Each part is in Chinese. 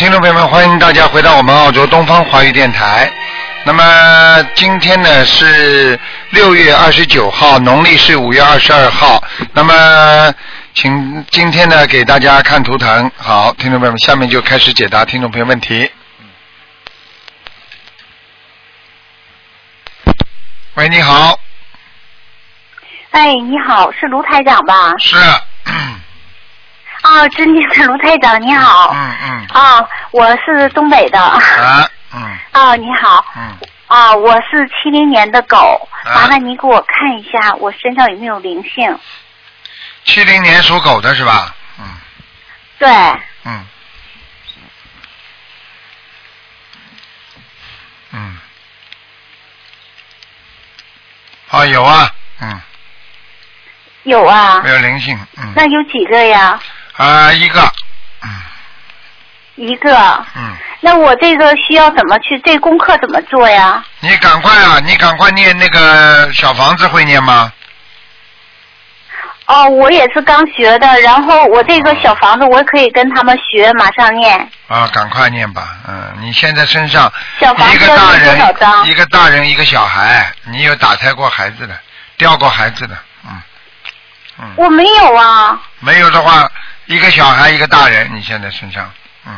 听众朋友们，欢迎大家回到我们澳洲东方华语电台。那么今天呢是六月二十九号，农历是五月二十二号。那么请今天呢给大家看图腾。好，听众朋友们，下面就开始解答听众朋友问题。喂，你好，哎，你好，是卢台长吧？是，啊，尊敬的卢台长，你好。嗯嗯，啊，我是东北的。啊，嗯啊，你好。嗯，啊，我是七零年的狗，啊麻烦你给我看一下我身上有没有灵性。七零年属狗的是吧？嗯对，嗯嗯，啊有啊，嗯，有啊没。有灵性，嗯那有几个呀？啊一个，嗯一个。嗯，那我这个需要怎么去？这功课怎么做呀？你赶快啊，你赶快念那个小房子会念吗？哦，我也是刚学的，然后我这个小房子我可以跟他们学，马上念。啊，赶快念吧，嗯，你现在身上小房一个大子多少人，张？一个大人，一个小孩，你有打胎过孩子的，掉过孩子的，嗯嗯，我没有啊。没有的话，一个小孩，一个大人，你现在身上，嗯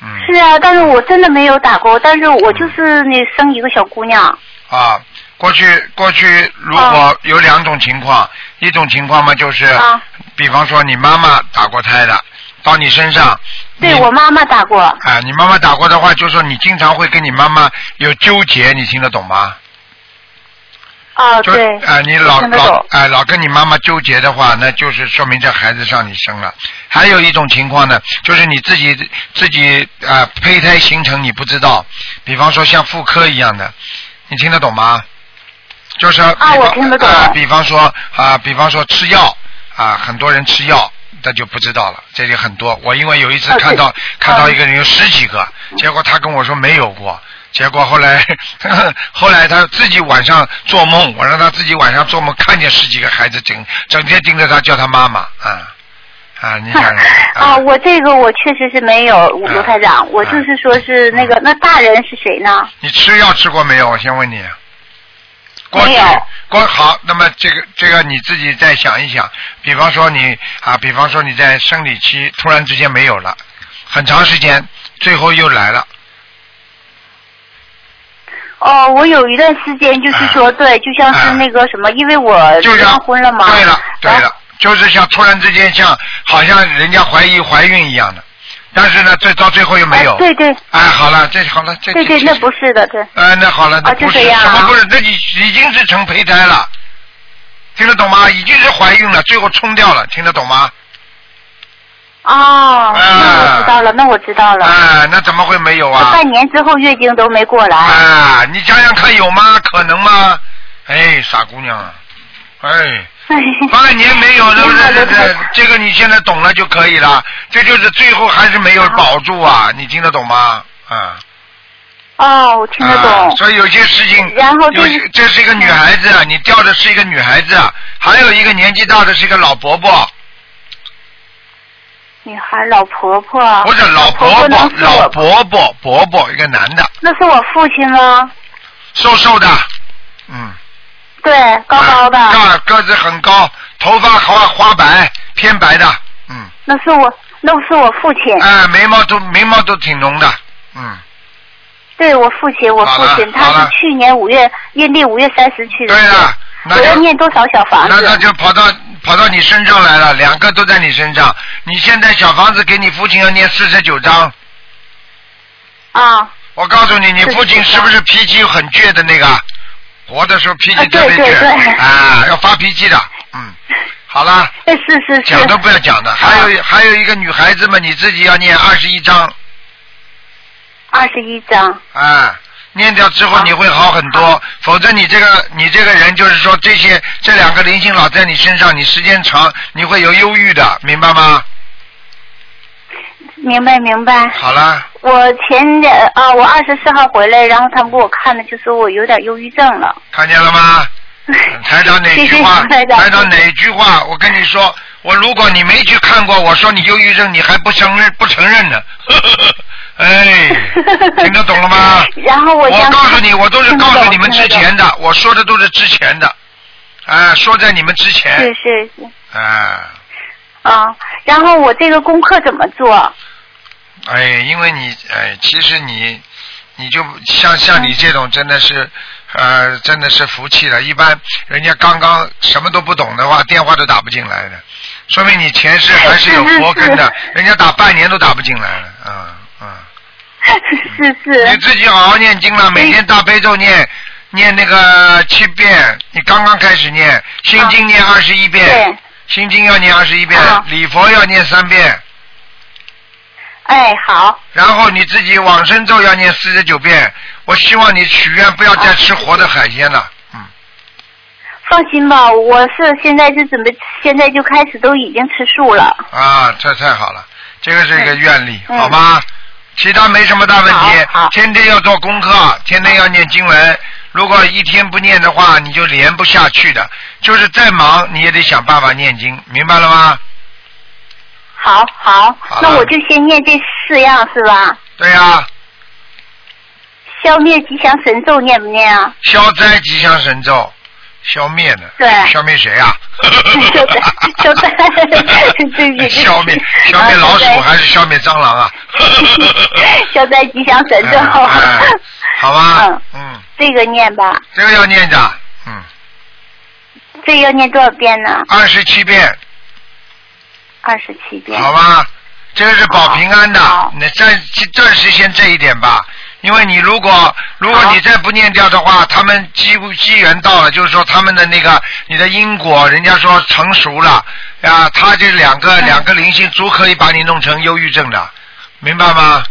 嗯是啊，但是我真的没有打过，但是我就是那生一个小姑娘。啊，过去过去如果有两种情况，一种情况嘛就是，啊，比方说你妈妈打过胎的，到你身上，对我妈妈打过。啊，你妈妈打过的话，就说你经常会跟你妈妈有纠结，你听得懂吗？哦，就对。啊，你老老听得懂啊老跟你妈妈纠结的话，那就是说明这孩子让你生了。还有一种情况呢，就是你自己自己啊胚胎形成你不知道，比方说像妇科一样的，你听得懂吗？就是啊我听得懂啊，比方说啊，比方说吃药啊，很多人吃药。那就不知道了，这里很多。我因为有一次啊看到、对看到一个人有十几个，结果他跟我说没有过，结果后来 后来他自己晚上做梦，我让他自己晚上做梦看见十几个孩子整整天盯着他叫他妈妈啊啊！你想想 啊，我这个我确实是没有，啊卢台长，我就是说是那个，那大人是谁呢？你吃药吃过没有？我先问你。过去没有过好，那么这个这个你自己再想一想，比方说你啊，比方说你在生理期突然之间没有了，很长时间，最后又来了，哦，我有一段时间就是说，对，就像是那个什么，因为我啊就离像婚了嘛。对了对了，就是像突然之间像好像人家怀疑怀孕一样的，但是呢，最到最后又没有。啊对对哎，好了，这好了，这对对，这那不是的，对。呃，那好了，那啊不就是这样啊什么不是？那你已经是成胚胎了，听得懂吗？已经是怀孕了，最后冲掉了，听得懂吗？哦，那啊我知道了，那我知道了。哎，那怎么会没有啊？半年之后月经都没过来。啊，你想想看有吗？可能吗？哎，傻姑娘啊，哎。哎半年没有，是不是？这个你现在懂了就可以了。这就是最后还是没有保住啊，你听得懂吗？啊。哦，我听得懂。啊。所以有些事情，然后就是有些这是一个女孩子，啊，你掉的是一个女孩子，啊，还有一个年纪大的是一个老伯伯，女孩老婆婆。不是老婆伯伯能，是老我？伯伯，伯伯一个男的，那是我父亲吗？瘦瘦的，嗯，对，高高的。啊个个子很高，头发花花白，偏白的，嗯，那是我，那是我父亲。哎，眉毛都眉毛都挺浓的，嗯，对我父亲，我父亲他是去年五月阴历五月三十去的。对了，那我要念多少小房子那那？就跑到跑到你身上来了，两个都在你身上。你现在小房子给你父亲要念四十九章。啊，我告诉你，你父亲是不是脾气很倔的那个？活的时候脾气特别倔对对啊，要发脾气的。嗯，好了，哎是是是。讲都不要讲的。还有还有一个女孩子嘛，你自己要念二十一章二十一章。啊。念掉之后你会好很多，否则你这个你这个人就是说这些这两个灵性老在你身上，你时间长你会有忧郁的，明白吗？明白明白。好了，我前两啊，我二十四号回来，然后他们给我看的，就说我有点忧郁症了。看见了吗？台长哪句话？台长台长哪句话？我跟你说，我如果你没去看过，我说你忧郁症，你还不承认不承认呢？哎，听得懂了吗？然后我我告诉你，我都是告诉你们之前的，我说的都是之前的，啊，说在你们之前，是是是，啊，啊，然后我这个功课怎么做？哎，因为你，哎，其实你，你就像像你这种，真的是，呃，真的是服气了。一般人家刚刚什么都不懂的话，电话都打不进来的，说明你前世还是有佛根的，人家打半年都打不进来了，嗯嗯。是你，自己好好念经了，每天大悲咒念念那个七遍，你刚刚开始念，心经念二十一遍，心经要念二十一遍啊，礼佛要念三遍，哎，好，然后你自己往生咒要念四十九遍。我希望你许愿不要再吃活的海鲜了，嗯，放心吧，我是现在是准备，现在就开始都已经吃素了。啊，这太好了，这个是一个愿力，嗯好吗？其他没什么大问题天天要做功课，天天要念经文。如果一天不念的话，你就连不下去的。就是再忙，你也得想办法念经，明白了吗？好好好，那我就先念这四样是吧？对呀、消灭吉祥神咒念不念啊？消灾吉祥神咒，消灭呢。对消灭谁啊？消灾消灾对不起对消灭消灭老鼠还是消灭蟑螂啊？消灾吉祥神咒。好吧嗯，嗯，这个念吧，这个要念着，嗯，这个要念多少遍呢？二十七遍，二十七遍。好吧？这个是保平安的好，你暂暂时先这一点吧。因为你如果如果你再不念掉的话，他们机机缘到了，就是说他们的那个你的因果，人家说成熟了啊，他这两个嗯两个灵性足可以把你弄成忧郁症的，明白吗？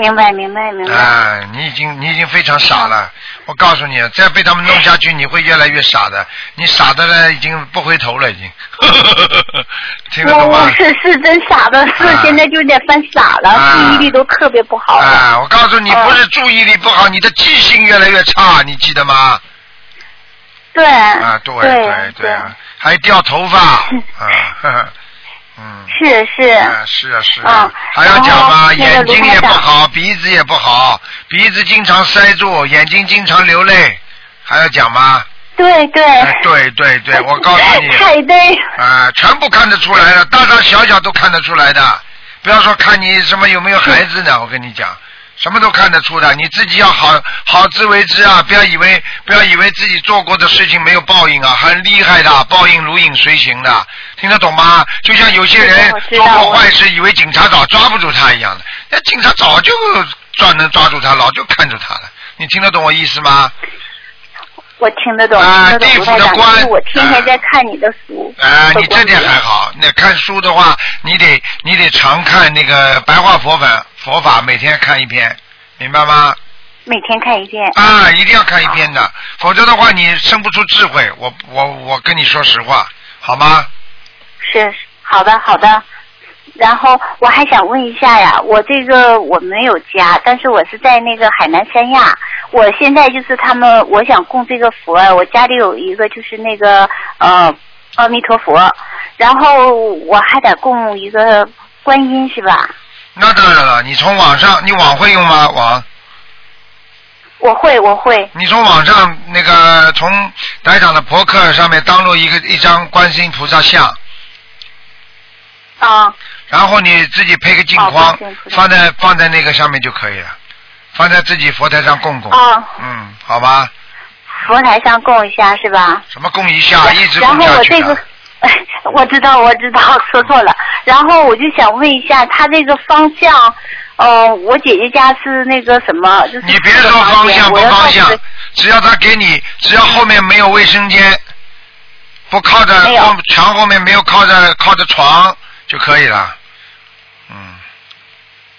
明白明白明白。啊，你已经你已经非常傻了，我告诉你，再被他们弄下去，你会越来越傻的。你傻的呢，已经不回头了，已经。听得我懂吗？我是是真傻的，是啊现在就有点犯傻了，啊记忆力都特别不好了。啊，我告诉你，啊不是注意力不好，你的记性越来越差，你记得吗？对。啊，对对对对啊，还掉头发 啊，呵呵嗯。是是。啊，是啊是啊啊，还要讲吗？眼睛也不好，鼻子也不好，鼻子经常塞住，眼睛经常流泪，还要讲吗？对对。哎，对对对，我告诉你，太对。啊，全部看得出来的，大大小小都看得出来的。不要说看你什么有没有孩子呢，我跟你讲，什么都看得出的。你自己要好好自为之啊！不要以为不要以为自己做过的事情没有报应啊，很厉害的，报应如影随形的，听得懂吗？就像有些人做过坏事，以为警察早抓不住他一样的，那警察早就抓能抓住他，老就看住他了。你听得懂我意思吗？我听得懂，啊听得懂，地府卢台长，的官我天天在看你的书。啊，你这点还好。那看书的话，你得你得常看那个白话佛法佛法，每天看一篇，明白吗？每天看一遍。啊，一定要看一篇的，否则的话你生不出智慧。我我我跟你说实话，好吗？是好的好的。然后我还想问一下呀，我这个我没有家，但是我是在那个海南三亚。我现在就是他们，我想供这个佛，我家里有一个就是那个呃阿弥陀佛，然后我还得供一个观音是吧？那当然了，你从网上，你网会用吗？网？我会我会你从网上那个从台长的博客上面登录一个一张观世音菩萨像，啊然后你自己配个镜框放在放在那个上面就可以了，放在自己佛台上供供。啊，嗯，好吧，佛台上供一下是吧？什么供一下，一直下去后我这个。我知道，我知道，说错了。然后我就想问一下，他这个方向，呃，我姐姐家是那个什么，就是你别说方向不方向，只要他给你，只要后面没有卫生间，不靠着墙后面没有靠着靠着床就可以了。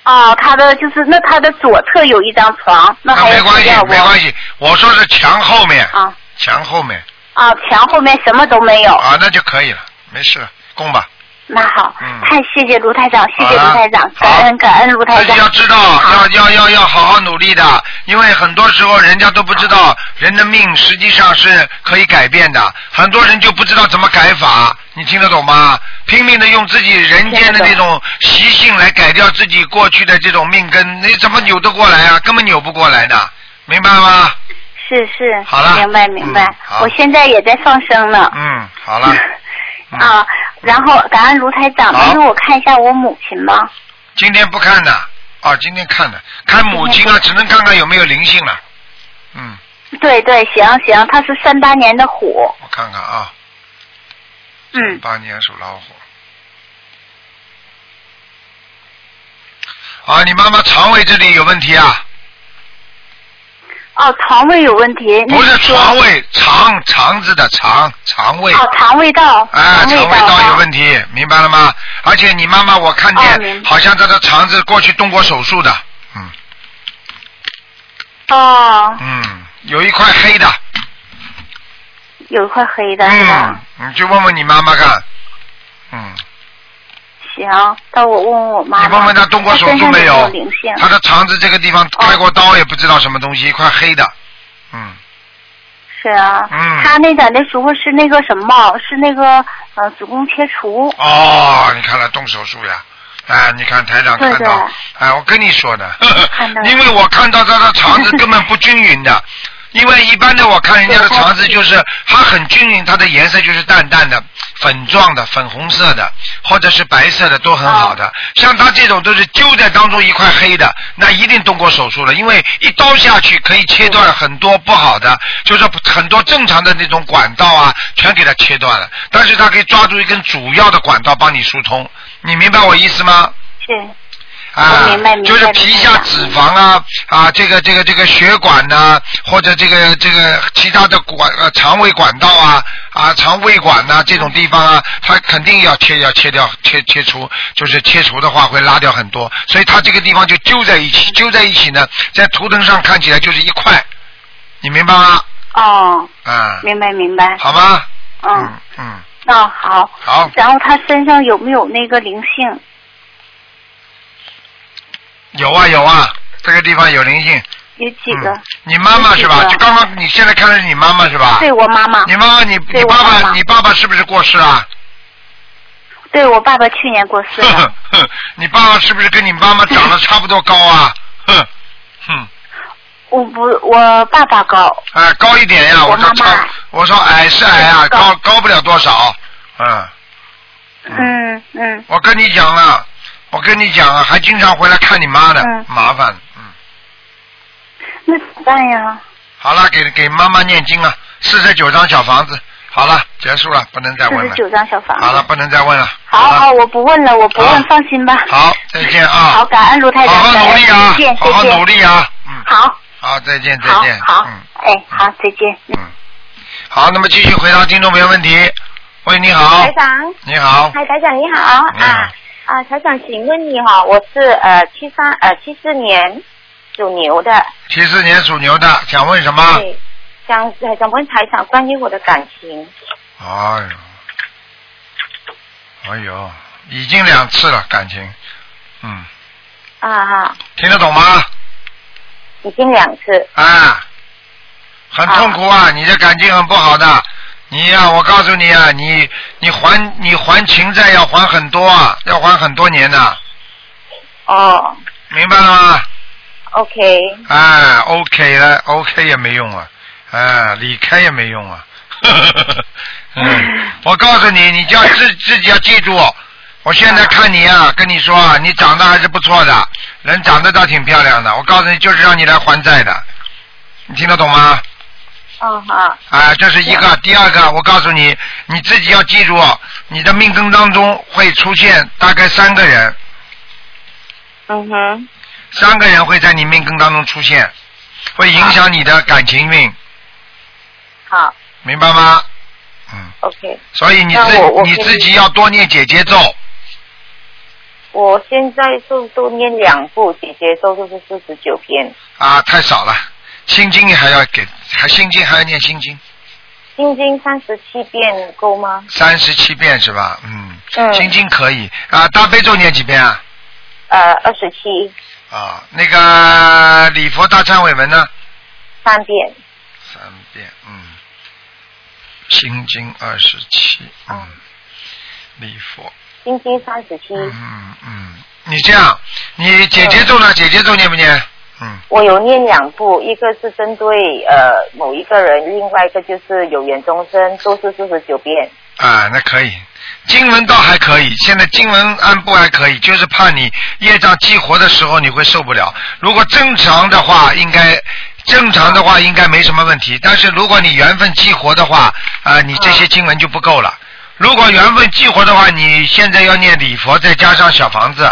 嗯，啊，他的就是那他的左侧有一张床，那没关系没关系。我说是墙后面，啊墙后面啊，墙后面什么都没有，啊，那就可以了，没事，供吧。那好，嗯太谢谢卢台长，谢谢卢台长，好感恩感恩卢台长自己。要知道，要要要要好好努力的，因为很多时候人家都不知道人的命实际上是可以改变的，很多人就不知道怎么改法，你听得懂吗？拼命的用自己人间的那种习性来改掉自己过去的这种命根，你怎么扭得过来啊？根本扭不过来的，明白吗？是是，好了明白明白嗯。我现在也在放生呢。嗯，好了，嗯啊，然后感恩卢台长，好能给我看一下我母亲吗？今天不看的，哦，今天看的，看母亲啊，只能看看有没有灵性了。嗯，对对，行行，他是三八年的虎。我看看啊，嗯，八年属老虎。啊，你妈妈肠胃这里有问题啊？哦，肠胃有问题。不是肠胃，肠肠子的肠，肠胃。哦，肠胃道。啊，肠胃道有问题。明白了吗？而且你妈妈我看见哦好像她的肠子过去动过手术的，嗯哦，嗯，有一块黑的，有一块黑的嗯？，你去问问你妈妈看，嗯，行，到我问问我妈妈。你问问她动过手术没有没有有灵性？？她的肠子这个地方开过刀，也不知道什么东西，一块黑的，嗯，是啊。嗯她那在那时候是那个什么？是那个呃子宫切除。哦，你看了动手术呀？哎，你看台长看对到对，哎，我跟你说的 因为我看到他的肠子根本不均匀的，因为一般的我看人家的肠子就是它很均匀，它的颜色就是淡淡的、粉状的、粉红色的，或者是白色的都很好的。像他这种都是揪在当中一块黑的，那一定动过手术了，因为一刀下去可以切断很多不好的，就是很多正常的那种管道啊，全给它切断了。但是它可以抓住一根主要的管道帮你疏通，你明白我意思吗？是。啊就是皮下脂肪啊啊，这个这个这个血管呐、或者这个这个其他的管呃肠胃管道啊啊肠胃管呐、这种地方啊，它肯定要切要切掉切切除，就是切除的话会拉掉很多，所以它这个地方就揪在一起，揪在一起呢，在图腾上看起来就是一块，你明白吗？哦，嗯，明白明白。好吗？嗯，嗯嗯，那好。好，然后他身上有没有那个灵性？有啊有啊，这个地方有灵性。有几个？嗯你妈妈是吧？就刚刚你现在看的是你妈妈是吧？对我妈妈。你妈妈，你对你爸爸，你爸爸是不是过世啊？对我爸爸去年过世了。哼，你爸爸是不是跟你妈妈长得差不多高啊？哼哼，我不，我爸爸高。哎，高一点呀！我说超妈妈，我说矮是矮啊，高高高不了多少。嗯，嗯嗯，我跟你讲了，我跟你讲啊，还经常回来看你妈的，嗯麻烦。嗯，那怎么办呀？好了，给给妈妈念经啊，四十九张小房子，好了，结束了，不能再问了。四十九张小房子。好了，不能再问了。了好好，我不问了，我不问，放心吧。好，再见啊！好，感恩卢太长，好好努力啊好好努力啊！嗯，好，好，再见，再好见。，好嗯，哎，好，再见。嗯，好，那么继续回答听众朋友问题。喂，你好台，长，你好，嗨，台长你好啊啊，台长，请问你哈，我是呃七三呃七四年属牛的，七四年属牛的，想问什么？对，想呃想问台长关于我的感情，哎呦，哎呦，已经两次了感情，嗯，啊哈，听得懂吗？已经两次，啊，很痛苦啊，你的感情很不好的。你呀、我告诉你啊，你你还你还情债要还很多啊，要还很多年的，哦明白了吗？，OK，哎，OK 了，OK 也没用啊，哎，离开也没用啊。嗯，我告诉你，你就要自自己要记住，我现在看你啊，跟你说啊，你长得还是不错的，人长得倒挺漂亮的。我告诉你，就是让你来还债的，你听得懂吗？哦哈，啊，这是一个。第二个，我告诉你，你自己要记住，你的命根当中会出现大概三个人，嗯哼，三个人会在你命根当中出现，会影响你的感情运，好。明白吗？嗯，，OK，所以你自你自己要多念姐姐咒，我现在就多念两部，姐姐咒就是四十九篇，啊，太少了，心经还要给，还心经还要念心经，心经三十七遍够吗？三十七遍是吧？嗯，嗯心经可以啊，大悲咒念几遍啊？呃，二十七啊，那个礼佛大忏悔文呢？三遍，三遍，嗯。心经二十七，嗯。礼佛，心经三十七。嗯嗯嗯。你这样，你姐姐咒呢？姐姐咒念不念？嗯。我有念两部，一个是针对呃某一个人，另外一个就是有缘众生，都是四十九遍。啊，那可以。经文倒还可以，现在经文按部还可以，就是怕你业障激活的时候你会受不了。如果正常的话，应该正常的话应该没什么问题。但是如果你缘分激活的话，啊、你这些经文就不够了。如果缘分激活的话，你现在要念礼佛，再加上小房子，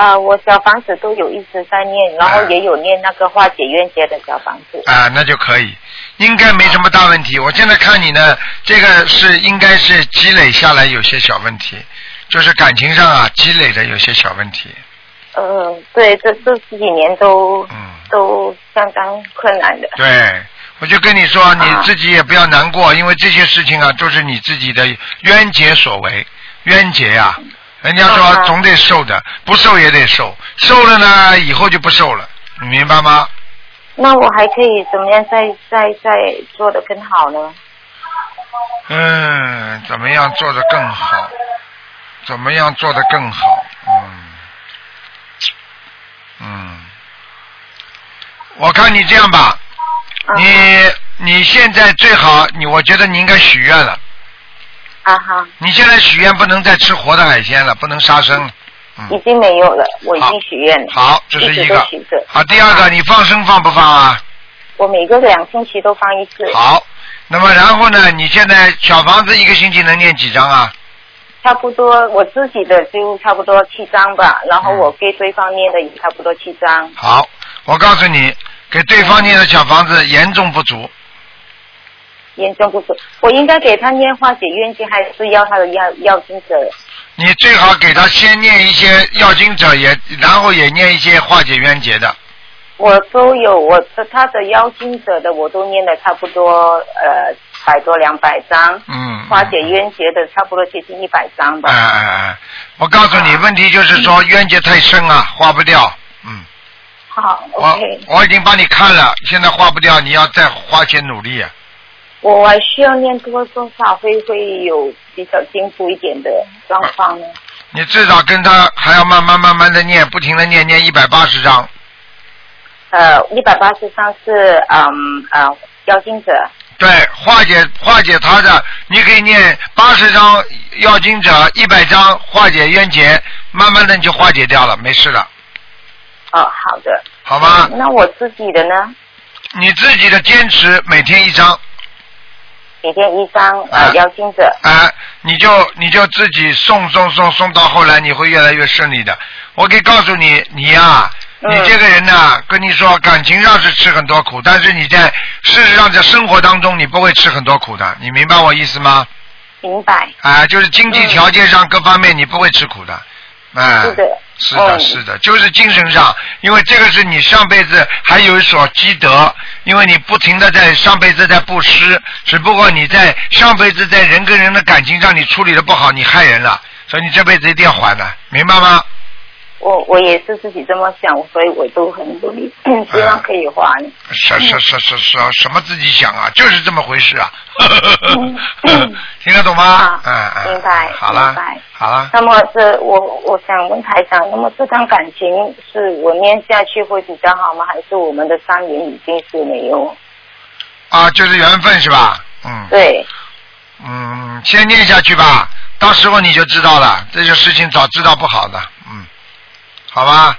呃，我小房子都有一直在念，然后也有念那个化解冤结的小房子。啊、那就可以，应该没什么大问题。我现在看你呢，这个是应该是积累下来有些小问题，就是感情上啊积累的有些小问题。嗯，对，这这十几年都、嗯都相当困难的。对，我就跟你说，你自己也不要难过，因为这些事情啊，都是你自己的冤结所为，冤结呀、人家说啊总得瘦的，不瘦也得瘦，瘦了呢，以后就不瘦了，你明白吗？那我还可以怎么样再再再做得更好呢？嗯，怎么样做得更好？怎么样做得更好？嗯，嗯，我看你这样吧，啊你你现在最好，你我觉得你应该许愿了。啊哈，你现在许愿不能再吃活的海鲜了，不能杀生。已嗯，经没有了，我已经许愿了。好，这是一个。好，第二个，你放生放不放啊？我每个两星期都放一次，好，那么然后呢？你现在小房子一个星期能念几张啊？差不多我自己的就差不多七张吧，然后嗯我给对方念的也差不多七张。好，我告诉你，给对方念的小房子严重不足。严重不足，我应该给他念化解冤结，还是要他的要要经者？你最好给他先念一些要经者也，然后也念一些化解冤结的。我都有，我的他的邀经者的我都念了差不多呃百多两百张，嗯。化解冤结的差不多接近一百张吧。哎哎哎！我告诉你，问题就是说冤结太深啊，化不掉。嗯。好我，OK，我已经帮你看了，现在化不掉，你要再花钱努力。啊我还需要念多多少会会有比较进步一点的状况呢？你至少跟他还要慢慢慢慢的念，不停的念，念一百八十章。呃，一百八十章是嗯呃妖精者，对，化解化解他的，你可以念八十章要经者，一百章化解冤结，慢慢的你就化解掉了，没事了，哦，好的。好吗？嗯那我自己的呢？你自己的坚持每天一章，每天一张啊呃邀请者，啊、你就你就自己送送送送到后来，你会越来越顺利的。我可以告诉你，你呀、嗯你这个人呐、跟你说，感情上是吃很多苦，但是你在事实上在生活当中，你不会吃很多苦的。你明白我意思吗？明白？啊，就是经济条件上各方面你不会吃苦的。哎、是的，是的，嗯是的，就是精神上，因为这个是你上辈子还有所积德，因为你不停的在上辈子在布施，只不过你在上辈子在人跟人的感情上你处理的不好，你害人了，所以你这辈子一定要还的，明白吗？我我也是自己这么想，所以我都很努力，希望可以还。什什什什什，什么自己想啊，就是这么回事啊，嗯 听得懂吗啊？嗯嗯，明白好了明白，好了，那么这我我想问台长，那么这段感情是我念下去会比较好吗？还是我们的三年已经是没有？啊，就是缘分是吧？嗯。对，嗯，先念下去吧，到时候你就知道了。这些事情早知道不好的，嗯，好吧，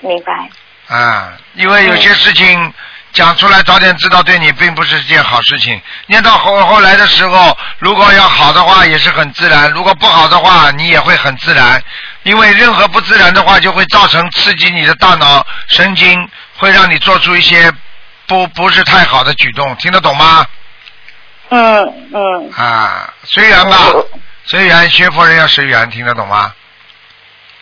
明白。啊，因为有些事情讲出来早点知道，对你并不是件好事情。念到后后来的时候，如果要好的话，也是很自然；如果不好的话，你也会很自然。因为任何不自然的话，就会造成刺激你的大脑神经，会让你做出一些不不是太好的举动，听得懂吗？嗯嗯。啊，随缘吧。随缘，学佛人要随缘，听得懂吗？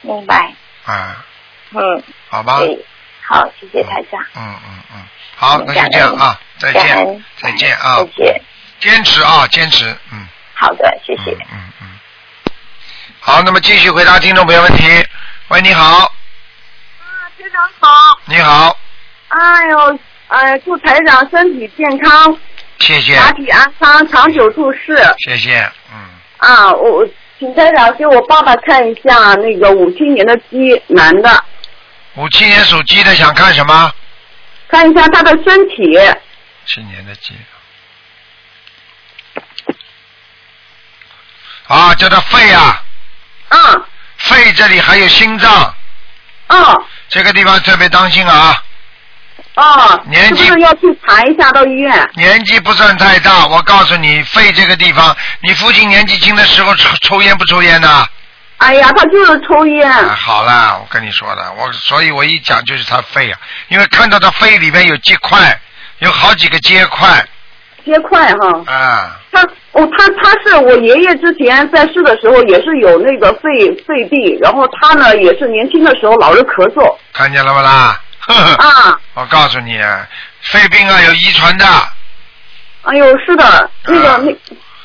明白。啊，嗯，好吧。对，好，谢谢台长。嗯嗯嗯，好，那就这样啊，再见，再见啊再，见。坚持啊，坚持，嗯好的，谢谢。嗯嗯嗯。好，那么继续回答听众朋友问题。喂，你好，啊，台长好。你好，哎呦，呃，祝台长身体健康，谢谢，法体安康，长久住世。谢谢，嗯，啊，我请台长给我爸爸看一下那个五七年的鸡，男的，五七年属鸡的想看什么？看一下他的身体。七年的鸡。啊，叫他肺啊，嗯肺这里还有心脏，嗯这个地方特别当心啊。哦，年纪是不是要去查一下到医院？年纪不算太大，我告诉你，肺这个地方，你父亲年纪轻的时候抽抽烟不抽烟呢？哎呀，他就是抽烟。啊，好了，我跟你说的，我所以我一讲就是他肺啊，因为看到他肺里面有结块，有好几个结块结块哈，啊，他哦，他他是我爷爷之前在世的时候也是有那个肺肺病，然后他呢也是年轻的时候老是咳嗽看见了不啦？呵 呵啊，我告诉你，肺病啊有遗传的，哎呦是的，那个啊。那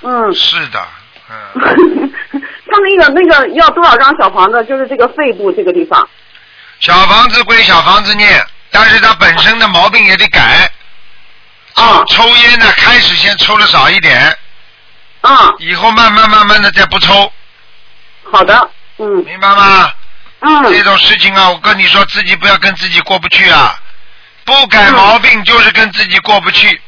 嗯，是的，嗯，他那个那个要多少张小房子？就是这个肺部这个地方。小房子归小房子念，但是他本身的毛病也得改。啊。抽烟呢，开始先抽的少一点，啊，以后慢慢慢慢的再不抽，好的，嗯。明白吗？这嗯，种事情啊，我跟你说，自己不要跟自己过不去啊，不改毛病就是跟自己过不去，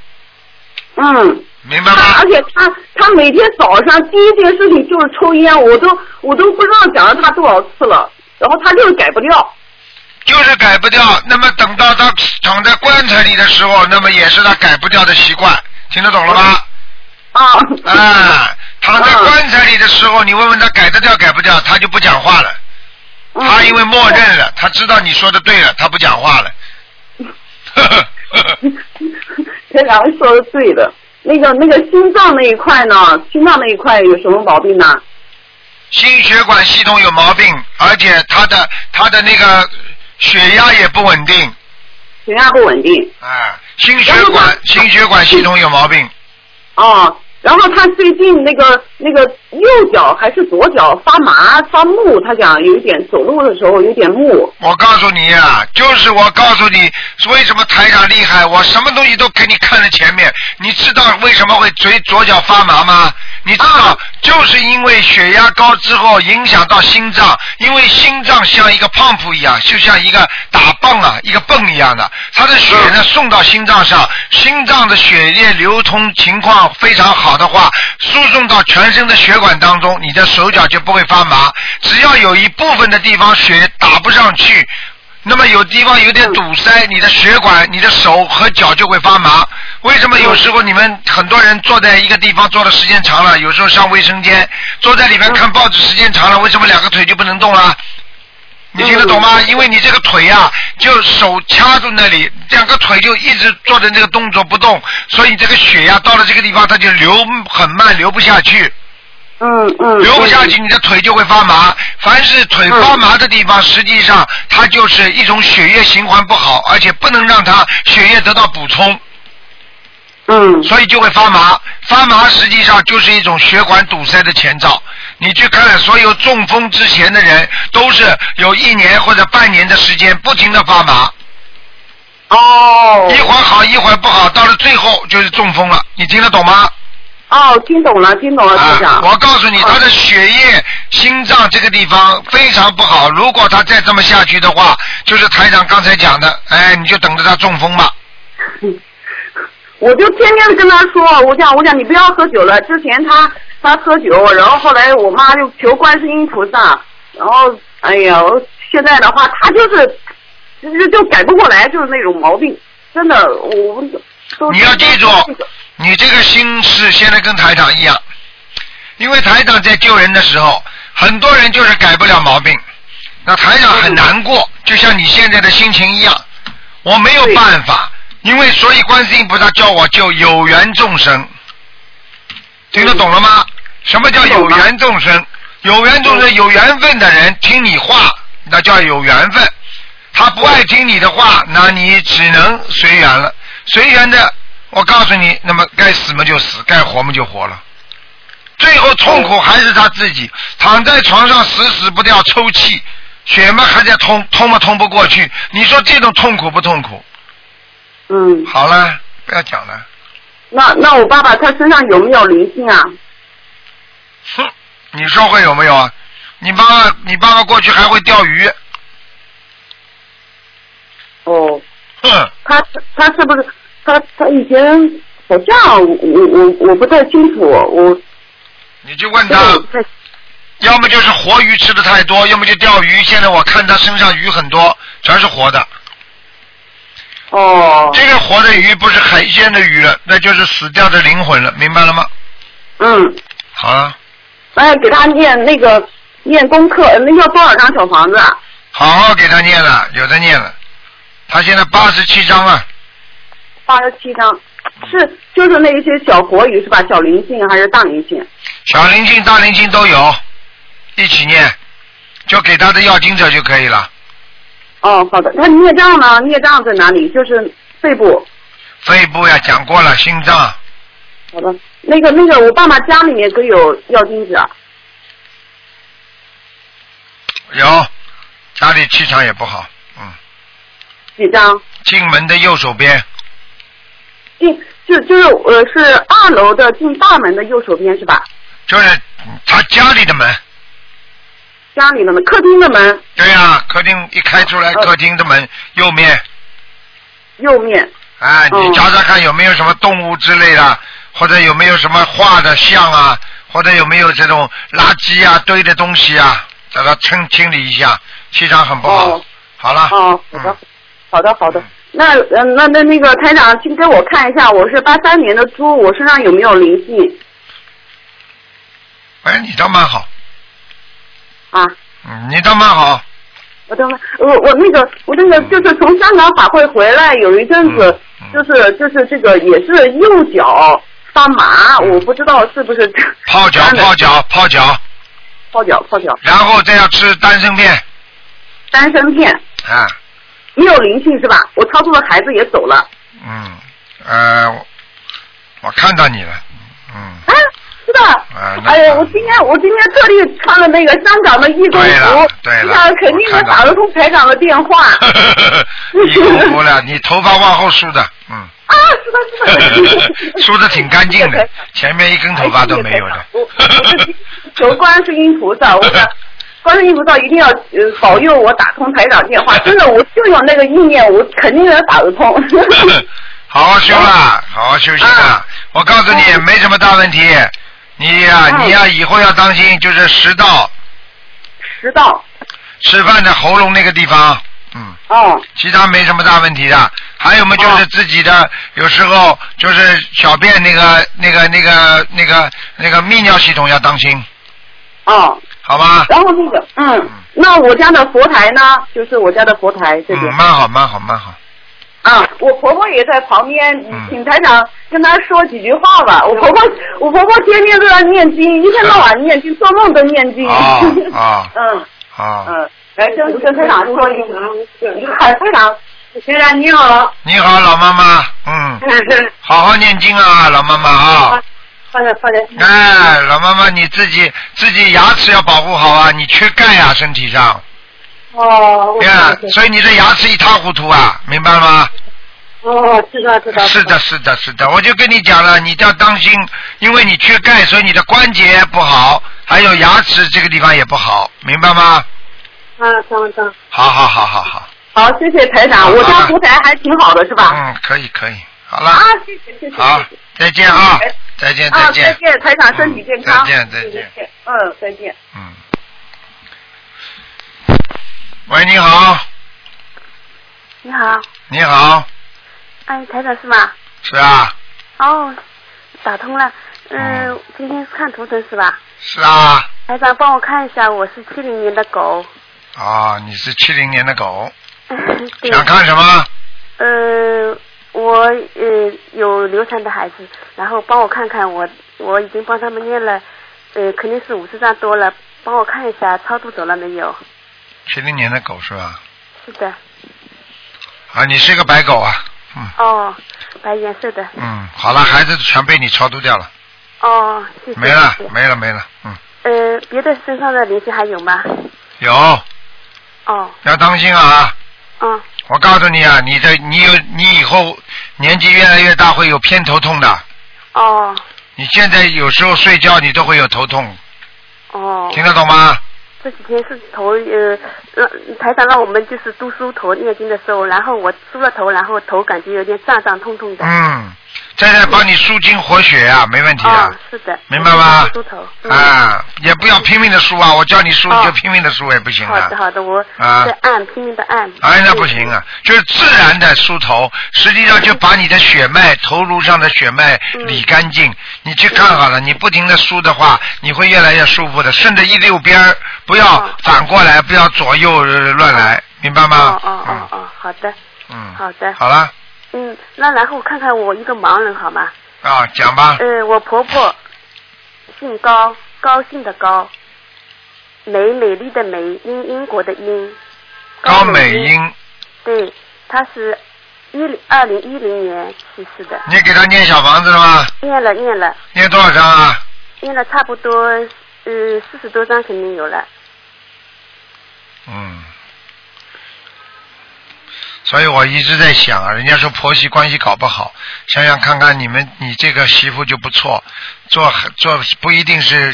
嗯，明白吗他而？且他他每天早上第一件事情就是抽烟，我都我都不知道讲了他多少次了，然后他就是改不掉。就是改不掉。那么等到他躺在棺材里的时候，那么也是他改不掉的习惯，听得懂了吧？啊，啊，躺在棺材里的时候，你问问他改得掉改不掉，他就不讲话了。嗯他因为默认了，他知道你说的对了，他不讲话了。台长说的对的。那个那个心脏那一块呢？心脏那一块有什么毛病呢？心血管系统有毛病，而且他的他的那个血压也不稳定，血压不稳定。啊，心血管心血管系统有毛病，哦，然后他最近那个那个右脚还是左脚发麻发木，他讲有一点走路的时候有点木。我告诉你啊，就是我告诉你，为什么台长厉害？我什么东西都给你看在前面。你知道为什么会嘴左脚发麻吗？你知道啊，就是因为血压高之后影响到心脏，因为心脏像一个 pump 一样，就像一个打泵啊，一个泵一样的，它的血呢送到心脏上，心脏的血液流通情况非常好的话，输送到全身的血管当中，你的手脚就不会发麻。只要有一部分的地方血打不上去，那么有地方有点堵塞，你的血管、你的手和脚就会发麻。为什么有时候你们很多人坐在一个地方坐的时间长了，有时候上卫生间，坐在里面看报纸时间长了，为什么两个腿就不能动了？你听得懂吗？因为你这个腿呀、就手掐住那里，两个腿就一直做的那个动作不动，所以这个血呀、到了这个地方它就流很慢，流不下去。嗯嗯。流不下去，你的腿就会发麻。凡是腿发麻的地方，实际上它就是一种血液循环不好，而且不能让它血液得到补充，嗯所以就会发麻。发麻实际上就是一种血管堵塞的前兆。你去看所有中风之前的人，都是有一年或者半年的时间不停的发麻，哦一会儿好一会儿不好，到了最后就是中风了。你听得懂吗？哦，听懂了听懂了，台啊长。，我告诉你，他的血液、心脏这个地方非常不好。如果他再这么下去的话，就是台长刚才讲的，哎，你就等着他中风吧。我就天天跟他说，我讲我讲你不要喝酒了。之前他他喝酒，然后后来我妈就求观世音菩萨，然后哎呀，现在的话他就是就就改不过来，就是那种毛病，真的我你要记住你这个心是现在跟台长一样，因为台长在救人的时候，很多人就是改不了毛病，那台长很难过，就像你现在的心情一样，我没有办法，因为所以观世音菩萨叫我救有缘众生，听得懂了吗？什么叫有缘众生？有缘众生有缘分的人听你话，那叫有缘分。他不爱听你的话，那你只能随缘了。随缘的，我告诉你，那么该死嘛就死，该活嘛就活了。最后痛苦还是他自己，躺在床上死死不掉抽泣，血嘛还在通，通嘛通不过去。你说这种痛苦不痛苦？嗯，好了，不要讲了。那那我爸爸他身上有没有灵性啊？哼，你说会有没有啊？你爸爸，你爸爸过去还会钓鱼。哦，哼，他他是不是他他以前好像我我我不太清楚，我你就问他，在要么就是活鱼吃的太多，要么就钓鱼。现在我看他身上鱼很多，全是活的。哦，这个活的鱼不是海鲜的鱼了，那就是死掉的灵魂了，明白了吗？嗯，好了，哎，给他念那个念功课，那要多少张小房子啊？好好给他念了，有的念了。他现在八十七张了，八十七张，是就是那一些小国语是吧？小灵性还是大灵性？小灵性、大灵性都有，一起念，就给他的要经者就可以了。哦，好的。他孽障呢？孽障在哪里？就是肺部。肺部呀，讲过了，心脏好的，那个那个，我爸爸家里面都有要金子啊？有，家里气场也不好，嗯，几张？进门的右手边，进就就是呃是二楼的进大门的右手边是吧？就是他家里的门。家里的门，客厅的门对呀、客厅一开出来，呃客厅的门右面，右面。哎，你哦找找看有没有什么动物之类的，或者有没有什么画的像啊，或者有没有这种垃圾啊堆的东西啊，找它清清理一下，气场很不好。哦好了，哦，好的嗯，好的，好的。那嗯那那那个台长，请给我看一下，我是八三年的猪，我身上有没有灵性？哎，你倒蛮好，啊？嗯，你倒蛮好，我等会我我那个我那个就是从香港法会回来，有一阵子就是就是这个也是右脚发麻，嗯。我不知道是不是 泡脚泡脚泡脚，泡脚泡脚。然后再要吃丹参片，丹参片，啊，没有灵性是吧？我超度的孩子也走了嗯，呃，我我看到你了，嗯。啊，是的。哎呀，我今天我今天特地穿了那个香港的义工对了服，对了我想肯定能打得通台长的电话。你功夫了，你头发往后梳的，嗯，啊，是的，是的。梳的挺干净的，前面一根头发都没有的求观世音菩萨，我的 观世音菩萨一定要呃保佑我打通台长电话。真的，我就有那个意念，我肯定能打得通。好好修啦，好好修行啊啊！我告诉你，没什么大问题。你呀，嗯你呀，以后要当心，就是食道、食道，吃饭的喉咙那个地方，嗯，哦其他没什么大问题的。还有嘛，就是哦自己的，有时候就是小便那个、那个、那个、那个、那个泌尿系统要当心，哦，好吧？然后那个嗯，那我家的佛台呢？就是我家的佛台这边嗯，。蛮好，蛮好，蛮好。啊，我婆婆也在旁边，嗯请台长跟她说几句话吧。我婆婆，我婆婆天天都在念经，一天到晚念经，做梦都念经。啊啊 嗯啊！嗯，来跟跟台长说一声，海台长，台长你好。你好，老妈妈，嗯，好好念经啊，老妈妈啊。放在放在。哎，老妈妈，你自己自己牙齿要保护好啊，你缺钙啊，身体上，哦，我呀，所以你的牙齿一塌糊涂啊，明白了吗？哦，知道知道。是的，是的，是的，我就跟你讲了，你要当心，因为你缺钙，所以你的关节不好，还有牙齿这个地方也不好，明白吗？啊，张张。好好好好好，好，谢谢台长，我家佛台还挺好的，是吧？嗯，可以可以，好了，啊，谢谢谢谢。好再见啊，再见再，见再，见，台长身体健康。嗯再见再见。嗯，再见。嗯。喂，你好，你好，你好，哎，台长是吗？是啊，哦，打通了。嗯、嗯今天是看图腾是吧？是啊，台长帮我看一下，我是七零年的狗。啊，你是七零年的狗，对。想看什么？呃，我呃有流产的孩子，然后帮我看看我我已经帮他们念了，呃肯定是五十张多了，帮我看一下超度走了没有？七零年的狗是吧？是的。啊，你是个白狗啊，嗯哦，白颜色的。嗯，好了，孩子全被你超度掉了，哦，谢谢。没了没了没了，嗯，呃，别的身上的灵性还有吗？有哦，要当心啊！嗯，我告诉你啊，你的你有你以后年纪越来越大会有偏头痛的，哦，你现在有时候睡觉你都会有头痛，哦。听得懂吗？这几天是头呃，让台长让我们就是读书头念经的时候，然后我梳了头，然后头感觉有点胀胀痛痛的。嗯，在这帮你舒筋活血啊，没问题的。哦，是的。明白吗梳头。嗯、啊，也不要拼命的梳啊！我叫你梳哦你就拼命的梳也不行啊好的，。好的，我啊在按，拼命的按。哎，那不行啊，就是自然的梳头，实际上就把你的血脉、头颅上的血脉嗯理干净。你去看好了，你不停的梳的话，你会越来越舒服的。顺着一溜边儿，不要哦反过来，不要左右呃乱来，明白吗哦？哦哦哦，好的，嗯，好的。好了嗯，那然后看看我一个盲人好吗？啊，讲吧。呃，我婆婆姓高，高兴的高，美美丽的美，英英国的英。高美美英，对，她是一二零一零年去世的，你给她念小房子了吗？念了念了念多少张啊？念了差不多呃四十多张肯定有了。嗯，所以我一直在想啊，人家说婆媳关系搞不好，想想看看你们，你这个媳妇就不错，做做不一定是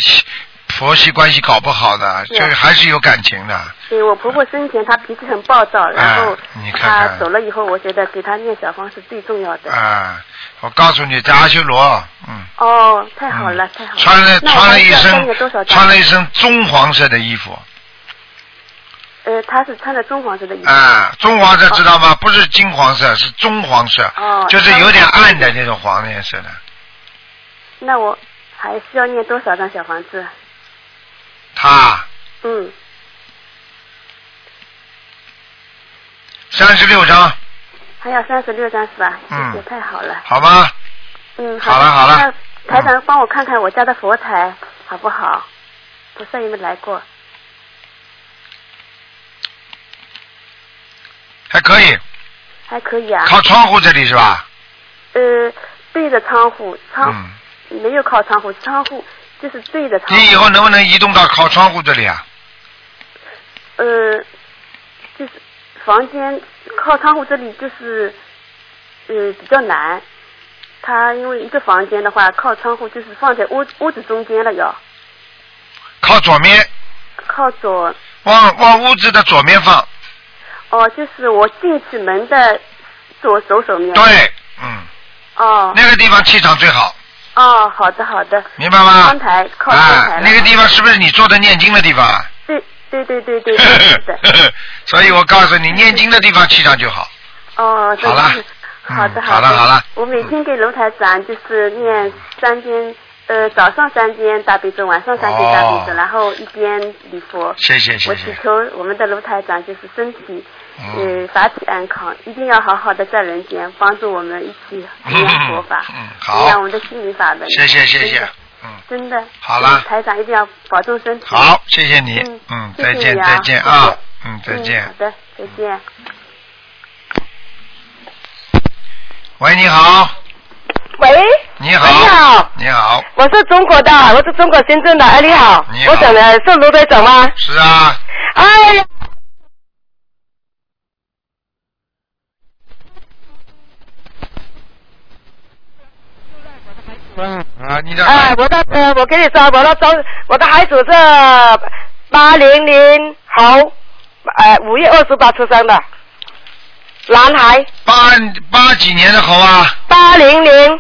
婆媳关系搞不好的，就是还是有感情的。对我婆婆生前她脾气很暴躁，然后哎你看她走了以后，我觉得给她念小方是最重要的。啊，我告诉你，在阿修罗，嗯，哦，太好了，太好了。穿了穿了一身穿了一身棕黄色的衣服，呃，他是穿的棕黄色的衣服。啊，棕黄色知道吗？不是金黄色，是棕黄色，哦就是有点暗的那种黄颜色的。那我还需要念多少张小房子？他嗯，三十六张，还要三十六张是吧？嗯谢谢，太好了。好吧？嗯，好的了好了那台长帮我看看我家的佛台好不好？菩萨有没有来过？还可以，还可以啊。靠窗户这里是吧？呃，对着窗户，窗、嗯，没有靠窗户，窗户就是对着窗户。你以后能不能移动到靠窗户这里啊？呃，就是房间靠窗户这里就是呃比较难。它因为一个房间的话，靠窗户就是放在屋屋子中间了要，靠左面，靠左往往屋子的左面放。哦，就是我进去门的左手手面。。对，嗯，哦那个地方气场最好，哦，好的好的。明白吗窗？台靠窗台啊，那个地方是不是你坐的念经的地方啊？对对对对对对 是的。所以我告诉你，念经的地方气场就好。哦，好了好的好的。好了好了我每天给楼台长就是念三遍，呃，早上三遍大悲咒，晚上三遍大悲咒，哦然后一边礼佛。谢谢谢谢我祈。求我们的卢台长就是身体，嗯呃，法体安康，一定要好好的在人间帮助我们一起弘扬佛法，嗯好弘扬我们的心灵法门。谢谢谢谢，嗯，真的。好了台长一定要保重身体。好，谢谢你嗯，嗯，再见再见啊，嗯，再嗯见好。的，再见。喂，你好，喂，你好，你好，你好，我是中国的，我是中国深圳的，哎，你好，你好。我讲的是卢队长吗？是啊，哎。呀，啊，你的哎，我的呃，我跟你说，我的中，我的孩子是八零零猴，呃，五月二十八出生的，男孩，八八几年的猴啊，八零零，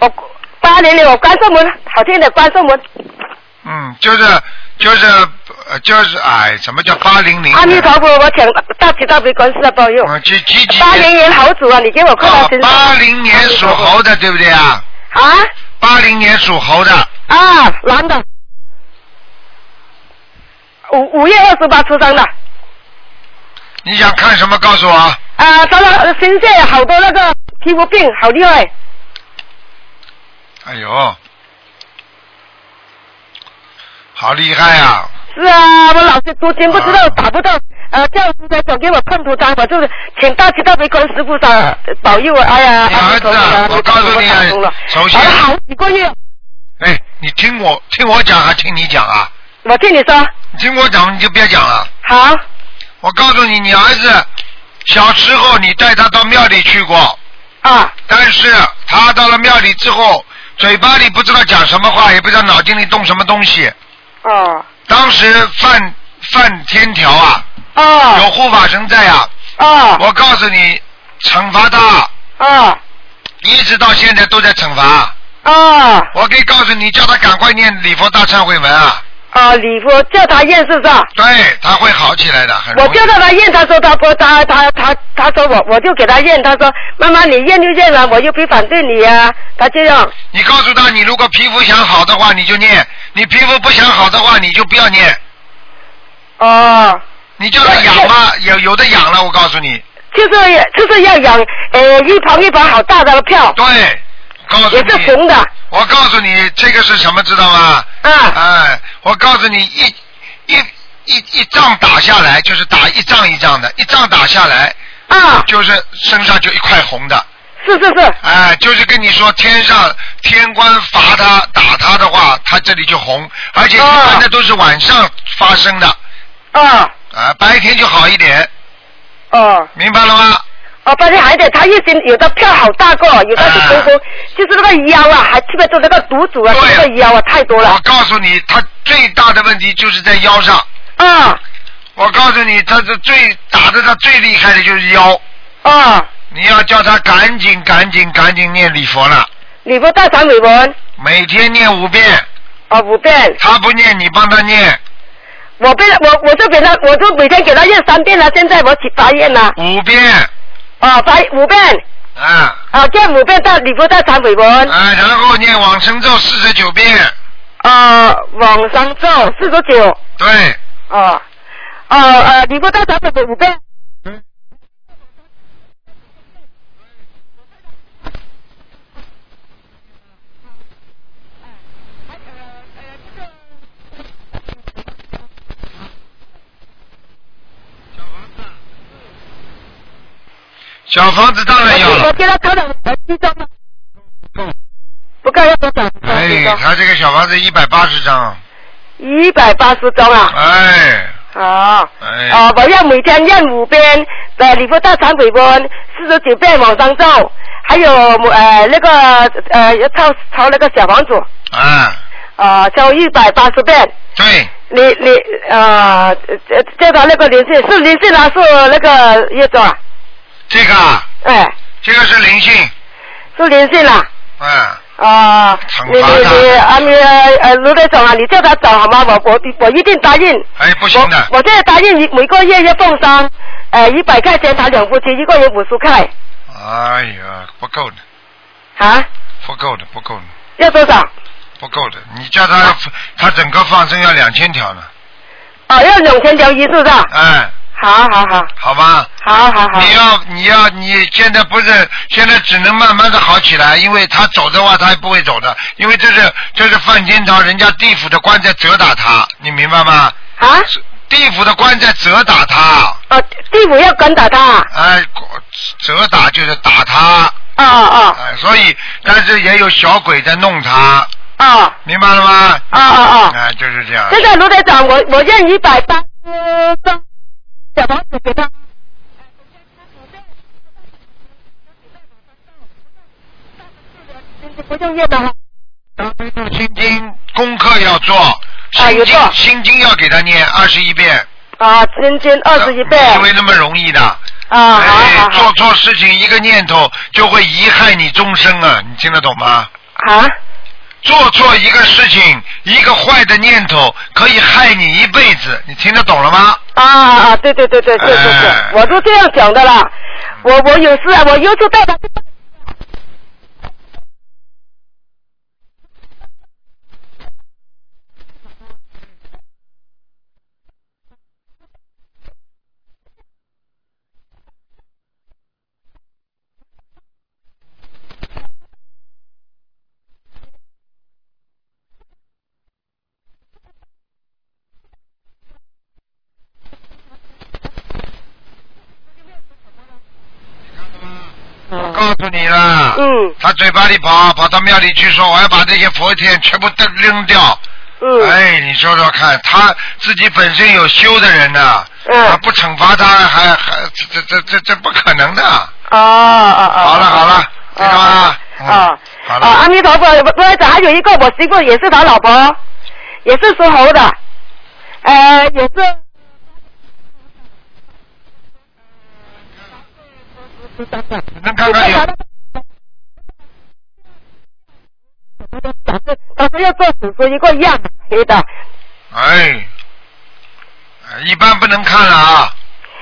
我八零零，我关上门，好听的关上门，嗯，就是就是呃就是哎，什么叫八零零？阿弥陀佛，我请大吉大悲观世的保佑。嗯，几几几八零年？年猴子啊，你给我看哦到身上。八零年属猴的，对不对啊？啊八零年属猴的，啊，男的，五五月二十八出生的。你想看什么？告诉我。啊，他的身上有好多那个皮肤病，好厉害。哎呦，好厉害啊！是啊，我老是读经不知道打不到，呃，叫师在讲给我碰图章，我就是请大吉大悲观世菩萨保佑我。哎呀，你儿子啊，我我告诉你啊首好几个月，哎，你听我听我讲还听你讲啊？我听你说，你听我讲你就别讲了。好，我告诉你，你儿子小时候你带他到庙里去过，啊，但是他到了庙里之后，嘴巴里不知道讲什么话，也不知道脑筋里动什么东西。哦，当时犯犯天条啊，哦，有护法神在啊，哦，我告诉你，惩罚他，哦，一直到现在都在惩罚。哦，我可以告诉你，叫他赶快念礼佛大忏悔文啊，哦，礼佛叫他验是不是？对他会好起来的，很容易。我叫他验，他说他不，他他他他说我，我就给他验，他说妈妈你验就验了，我又不反对你呀、他这样，你告诉他，你如果皮肤想好的话，你就念；你皮肤不想好的话，你就不要念。哦，你叫他养嘛，有有的养了，我告诉你。就是就是要养呃一盆一盆好大的票，对，告诉也是你，红的，我告诉你，这个是什么，知道吗？嗯哎，我告诉你，一一一一仗打下来，就是打一仗一仗的，一仗打下来，啊，就是身上就一块红的。是是是，哎，就是跟你说，天上天官罚他打他的话，他这里就红，而且一般的都是晚上发生的，啊啊，白天就好一点，哦。明白了吗？哦，发现还得他一心有的票好大个，有的是红红，就是那个腰啊，还特别多那个毒主啊，对那个腰啊太多了。我。告诉你，他最大的问题就是在腰上。啊我告诉你，他是最打的他最厉害的就是腰，啊，你要叫他赶紧赶紧赶紧念礼佛了，礼佛大忏悔文。每天念五遍，啊五遍，他不念你帮他念。我被我我就给他，我就每天给他念三遍了，现在我起发愿了，五遍，啊拜五遍啊啊，念五遍大礼佛大忏悔文啊，然后念往生咒四十九遍，啊，往生咒四十九对，啊啊呃礼佛大忏悔文五遍。小房子当然要了我了，给他抄了呃七张吗？不够要多少？哎，他这个小房子一百八十张，一百八十张啊！哎啊哎，啊！我要每天念五遍的礼佛大忏悔文，四十九遍往上咒，还有呃那个呃要抄抄那个小房子啊，啊，抄一百八十遍。对，你你啊，这这他那个联系是灵性还是那个业障啊？这个啊？哎，这个是灵性，是灵性啦。嗯，啊，你惩罚他你你啊你呃卢队长啊，你叫他找好吗？我我我一定答应。哎，不行的，我我现在答应你每个月要奉上呃一百块钱，他两夫妻一个月五十块。哎呀，不够的，啊，不够的，不够的，要多少？不够的，你叫他他整个放生要两千条呢，哦，要两千条鱼是不是啊？哎，好好好，好吧。好好好。你要你要你现在不是现在只能慢慢的好起来，因为他走的话他也不会走的，因为这是这是犯天条，人家地府的官在责打他，你明白吗？啊？地府的官在责打他，哦，地府要管打他。哎，责打就是打他，哦哦哎，所以但是也有小鬼在弄他，哦明白了吗？哦哦哦。哎，就是这样。现在卢队长，我我认一百八十张小房子给他。不用念的哈。心经功课要做，啊心经、有做心经要给他念二十一遍，啊，心经二十一遍。因为那么容易的。啊，好好，做。错事情一个念头就会遗害你终生啊！你听得懂吗？啊，做错一个事情，一个坏的念头可以害你一辈子，你听得懂了吗？啊啊，对对对对对对对，哎我都这样想的啦。我我有事啊，我有时带他去。我告诉诉你了，嗯他嘴巴里跑跑到庙里去说，我要把这些佛天全部都扔掉。嗯哎，你说说看，他自己本身有修的人呢，嗯他不惩罚他还还这这这这这不可能的。哦哦哦。好了好了，知道吗？嗯哦，好了，阿，弥陀佛，不是还有一个我媳妇也是他老婆，也是属猴的，呃，也是。能看看有他说要做手术，一个样黑的，哎，哎一般不能看了啊。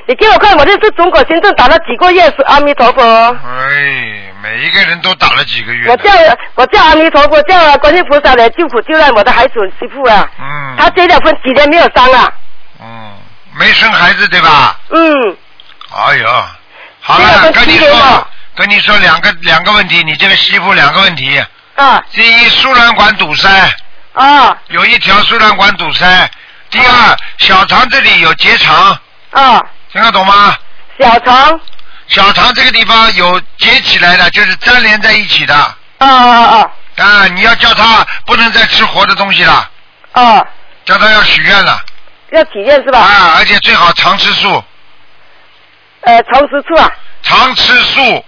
你给我看，我这是中国行政打了几个月是阿弥陀佛，哎，每一个人都打了几个月。我叫我叫阿弥陀佛，叫观世菩萨来救苦救难我的孩子媳妇啊，嗯。他结了婚几年没有伤啊，嗯，没生孩子对吧？嗯，哎呦，好了，跟跟你说跟你说两个两个问题，你这个媳妇两个问题。啊第一，输卵管堵塞，啊有一条输卵管堵塞。第二，小肠这里有结肠，啊，听得懂吗？小肠，小肠这个地方有结起来的，就是粘连在一起的。啊啊啊啊，你要叫他不能再吃活的东西了，啊，叫他要许愿了。要体验是吧？啊，而且最好常吃素，呃，常吃醋啊，常吃素，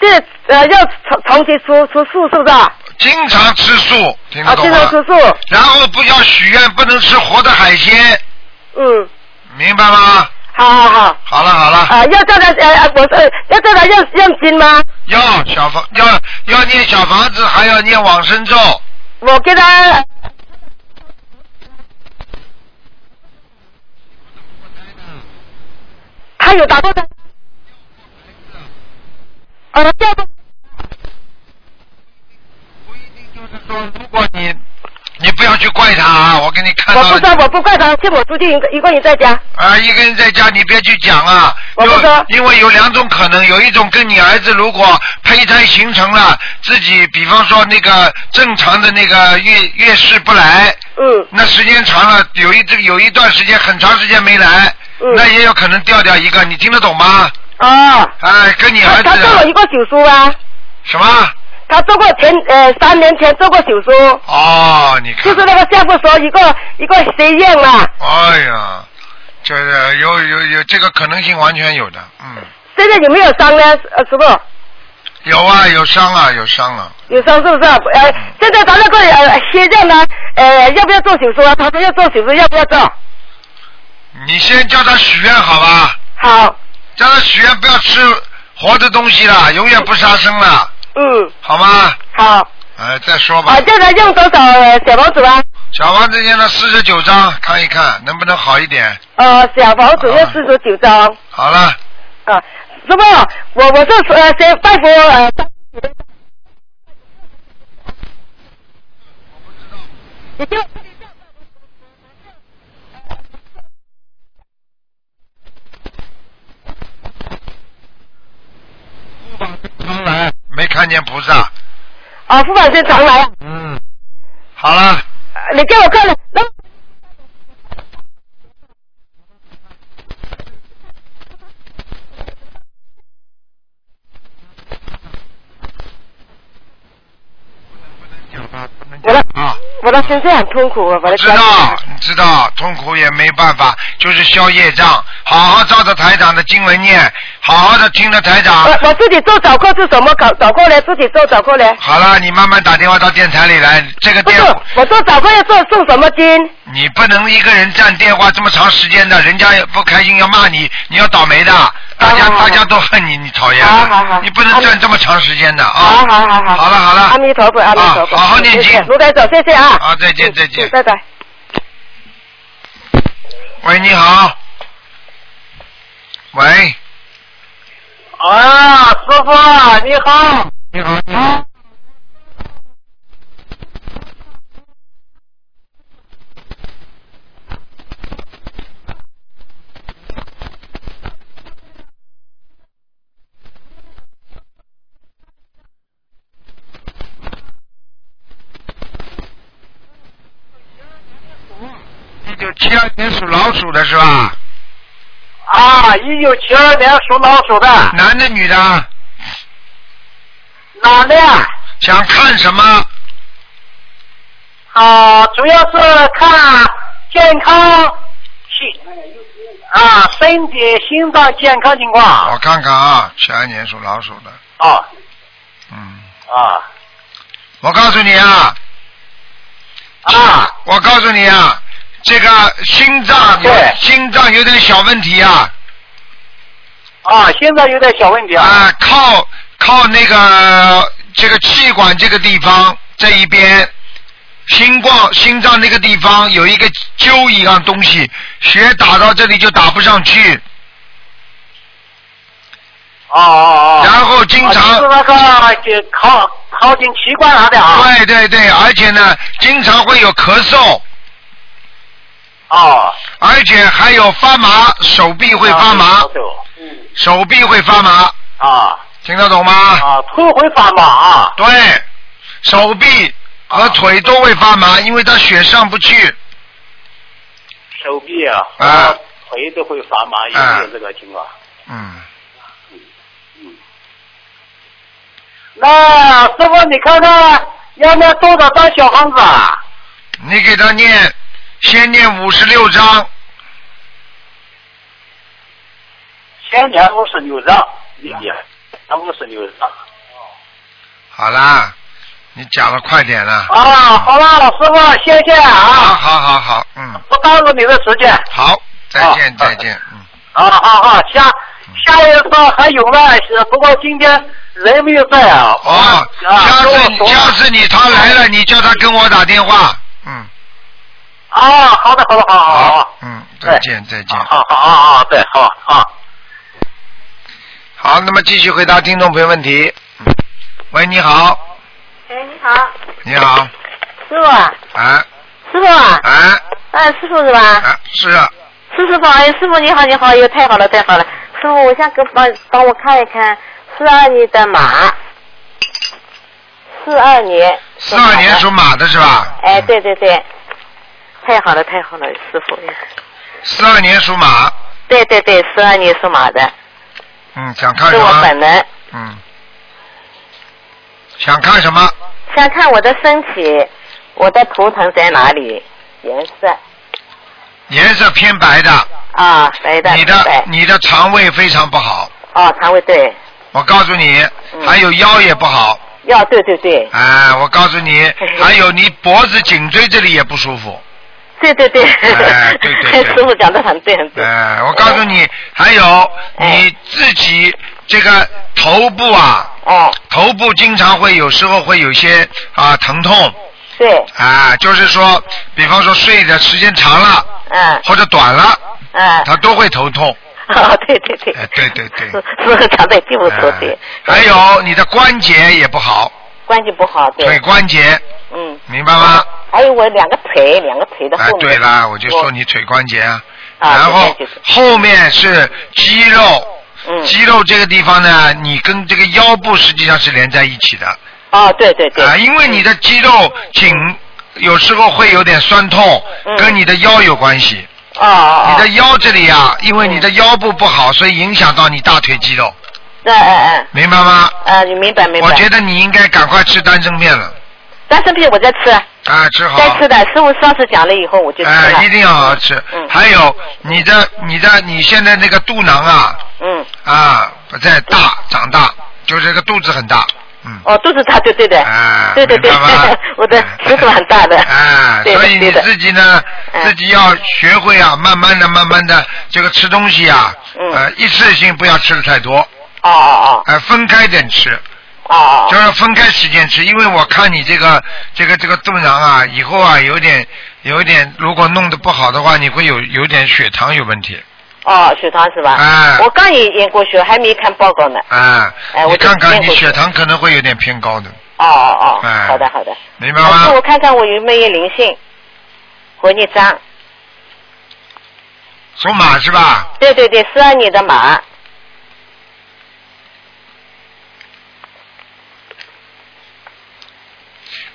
这呃要长长期吃吃素是不是啊？经常吃素，听懂吗？经常吃素，然后不要许愿，不能吃活的海鲜，嗯，明白吗？好好好。好了好了，啊，要叫他呃，呃我是要叫他用用心吗？要小房要要念小房子，还要念往生咒，我给他。他有打过的。呃，叫过。如果你你不要去怪他啊，我给你看到我不知道，我不怪他，是我出去一个一个人在家。啊，一个人在家，你别去讲啊。我不说因为有两种可能，有一种跟你儿子如果胚胎形成了，自己比方说那个正常的那个月月事不来，嗯那时间长了，有一这有一段时间很长时间没来，嗯那也有可能掉掉一个，你听得懂吗？啊。哎，跟你儿子他做了一个手术啊，什么？他做过前呃三年前做过手术，哦，你看就，是那个下部说一个一个实验嘛，哎呀，就是有有有这个可能性完全有的，嗯，现在有没有伤呢？呃，师傅有啊，有伤啊，有伤啊。有伤是不是啊？呃，现在咱那个呃血症呢，呃要不要做手术啊？他说要做手术，要不要做？你先叫他许愿好吧？好，叫他许愿不要吃活的东西了，永远不杀生了，嗯，好吗？好，哎，再说吧啊，。叫他用多少呃小房子啊？小房子念了四十九章，看一看能不能好一点。呃，小房子要四十九张好了，啊。师傅，我我是呃先拜佛呃。你就常来，没看见菩萨。啊，副本身常来，嗯，好了，你给我看了，那我的啊。我的身上很痛苦，我的知道，你知道，痛苦也没办法，就是消业障。好好照着台长的经文念，好好的听着台长。我我自己做早课是什么搞早课呢？自己做早课呢？好了，你慢慢打电话到电台里来。这个电，我做早课要做送什么经？你不能一个人占电话这么长时间的，人家不开心要骂你，你要倒霉的。大家大家都恨你，你讨厌好好好你不能站这么长时间的啊。好好好好。好了好了阿弥陀佛，阿弥陀佛。啊好好念经谢谢卢台长，谢谢啊。好再见嗯再见嗯拜拜。喂，你好。喂，啊，师傅你好，你好。你好，你好。一九七二年属老鼠的是吧？啊，一九七二年属老鼠的，男的女的？男的呀。想看什么？啊，主要是看健康心啊，身体心脏健康情况。我看看啊，七二年属老鼠的。啊嗯，啊我告诉你啊，啊我告诉你啊，这个心脏有对心脏有点小问题啊，啊！心脏有点小问题啊。啊，靠靠那个这个气管这个地方这一边，心脏心脏那个地方有一个揪一样东西，血打到这里就打不上去，哦哦哦。然后经常是那个就靠靠近气管那的啊。对对对，而且呢，经常会有咳嗽，哦。而且还有发麻，手臂会发麻，嗯。手臂会发麻，啊听得懂吗？啊，腿会发麻啊。对，手臂和腿都会发麻，因为它血上不去。手臂啊，啊腿都会发麻，有啊没有这个情况？嗯，那师傅，你看看要不要多少张小房子啊？你给他念，先念五十六章，先念五十六章，理解？那五十六张。好啦，你讲的快点了。啊，好了，师傅，谢谢好啊，好好好，嗯，不耽误你的时间。好，再见啊再见，嗯，啊好好，下下一次还有呢，不过今天人没有在啊。哦，啊下次下次你他来了，你叫他跟我打电话，嗯，啊，好的，好的，好好好。嗯，再见再见。好好好好，对，好好。好，那么继续回答听众朋友问题。喂，你好，哎，你好，你好，师傅。啊，哎。师傅。啊，哎。哎，师傅是吧？哎，是啊，是师傅，哎，师傅你好，你好，哟，太好了，太好了，师傅，我想给帮帮我看一看。四二年的马，四二年，四二年属马的是吧？哎，对对对，太好了，太好了，师傅，十二年属马，对对对，十二年属马的，嗯，想看是我什么？本人，嗯，想看什么？想看我的身体，我的图腾在哪里，颜色。颜色偏白的，啊，白的，你的，你的肠胃非常不好，哦，肠胃对，我告诉你，嗯。还有腰也不好，腰对对对，哎，我告诉你，还有你脖子、颈椎这里也不舒服，对对对，哎对对对。师傅讲的很对很对，哎，我告诉你，还有哎。你自己这个头部啊，哦，头部经常会有时候会有些啊疼痛，对，啊，就是说，比方说睡的时间长了嗯。或者短了，嗯，他都会头痛。哦，对对对，哎，对对对。师师傅讲的对不错对哎，还有你的关节也不好，关节不好对，腿关节，嗯，明白吗？还有我两个腿，两个腿的哎后，面，对啦，我就说你腿关节啊。啊然后后面是肌肉，嗯，肌肉这个地方呢，你跟这个腰部实际上是连在一起的。哦，对对对，啊，因为你的肌肉紧，有时候会有点酸痛，嗯。跟你的腰有关系。哦哦。哦，你的腰这里啊，因为你的腰部不好，所以影响到你大腿肌肉，嗯嗯嗯，明白吗？呃，你明白明白。我觉得你应该赶快吃丹参片了，丹参片我在吃，啊，吃好。在吃的。师傅上次讲了以后我就吃了。哎，一定要好好吃。嗯还有你的你的你现在那个肚囊啊嗯，啊不在大长大，就是这个肚子很大，嗯。哦，肚子大，对对的，哎，对对对明白吗，我的尺度很大的。哎，所以你自己呢，嗯自己要学会啊，慢慢的、慢慢的，这个吃东西啊，嗯呃，一次性不要吃的太多，哦哦哦哎，分开点吃，哦哦哦，就是分开时间吃，因为我看你这个这个这个肚囊啊，以后啊有点有点，如果弄得不好的话，你会有有点血糖有问题，哦，血糖是吧？哎我刚也验过血，还没看报告呢。啊，哎我看看你血糖可能会有点偏高的，哦哦哦，哎好的好的。明白那吗我？看看我有没有灵性，活孽障。属马是吧？对对对，十二年的马。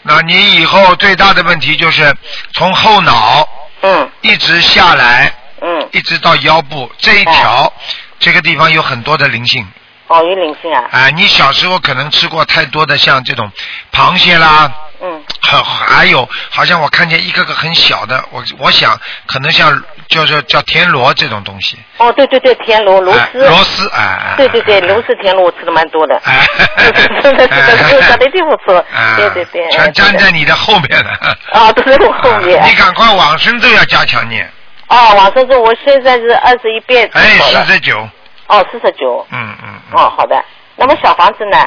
那你以后最大的问题就是从后脑嗯一直下来，嗯一直到腰部这一条，这个地方有很多的灵性。哦，有灵性啊。啊、你小时候可能吃过太多的像这种螃蟹啦，嗯，还还有好像我看见一个个很小的，我我想可能像叫叫叫田螺这种东西，哦，对对对，田螺螺哎丝。螺丝哎哎，对对对，螺丝田螺我吃的蛮多的。哎，是的，是的，是的，长得一定不错。啊对对对。全粘在你的后面了。啊，都在我后面。你赶快往生咒要加强念，哦，往生咒我现在是二十一遍哎，四十九，哦，四十九。嗯嗯，哦，好的。那么小房子呢？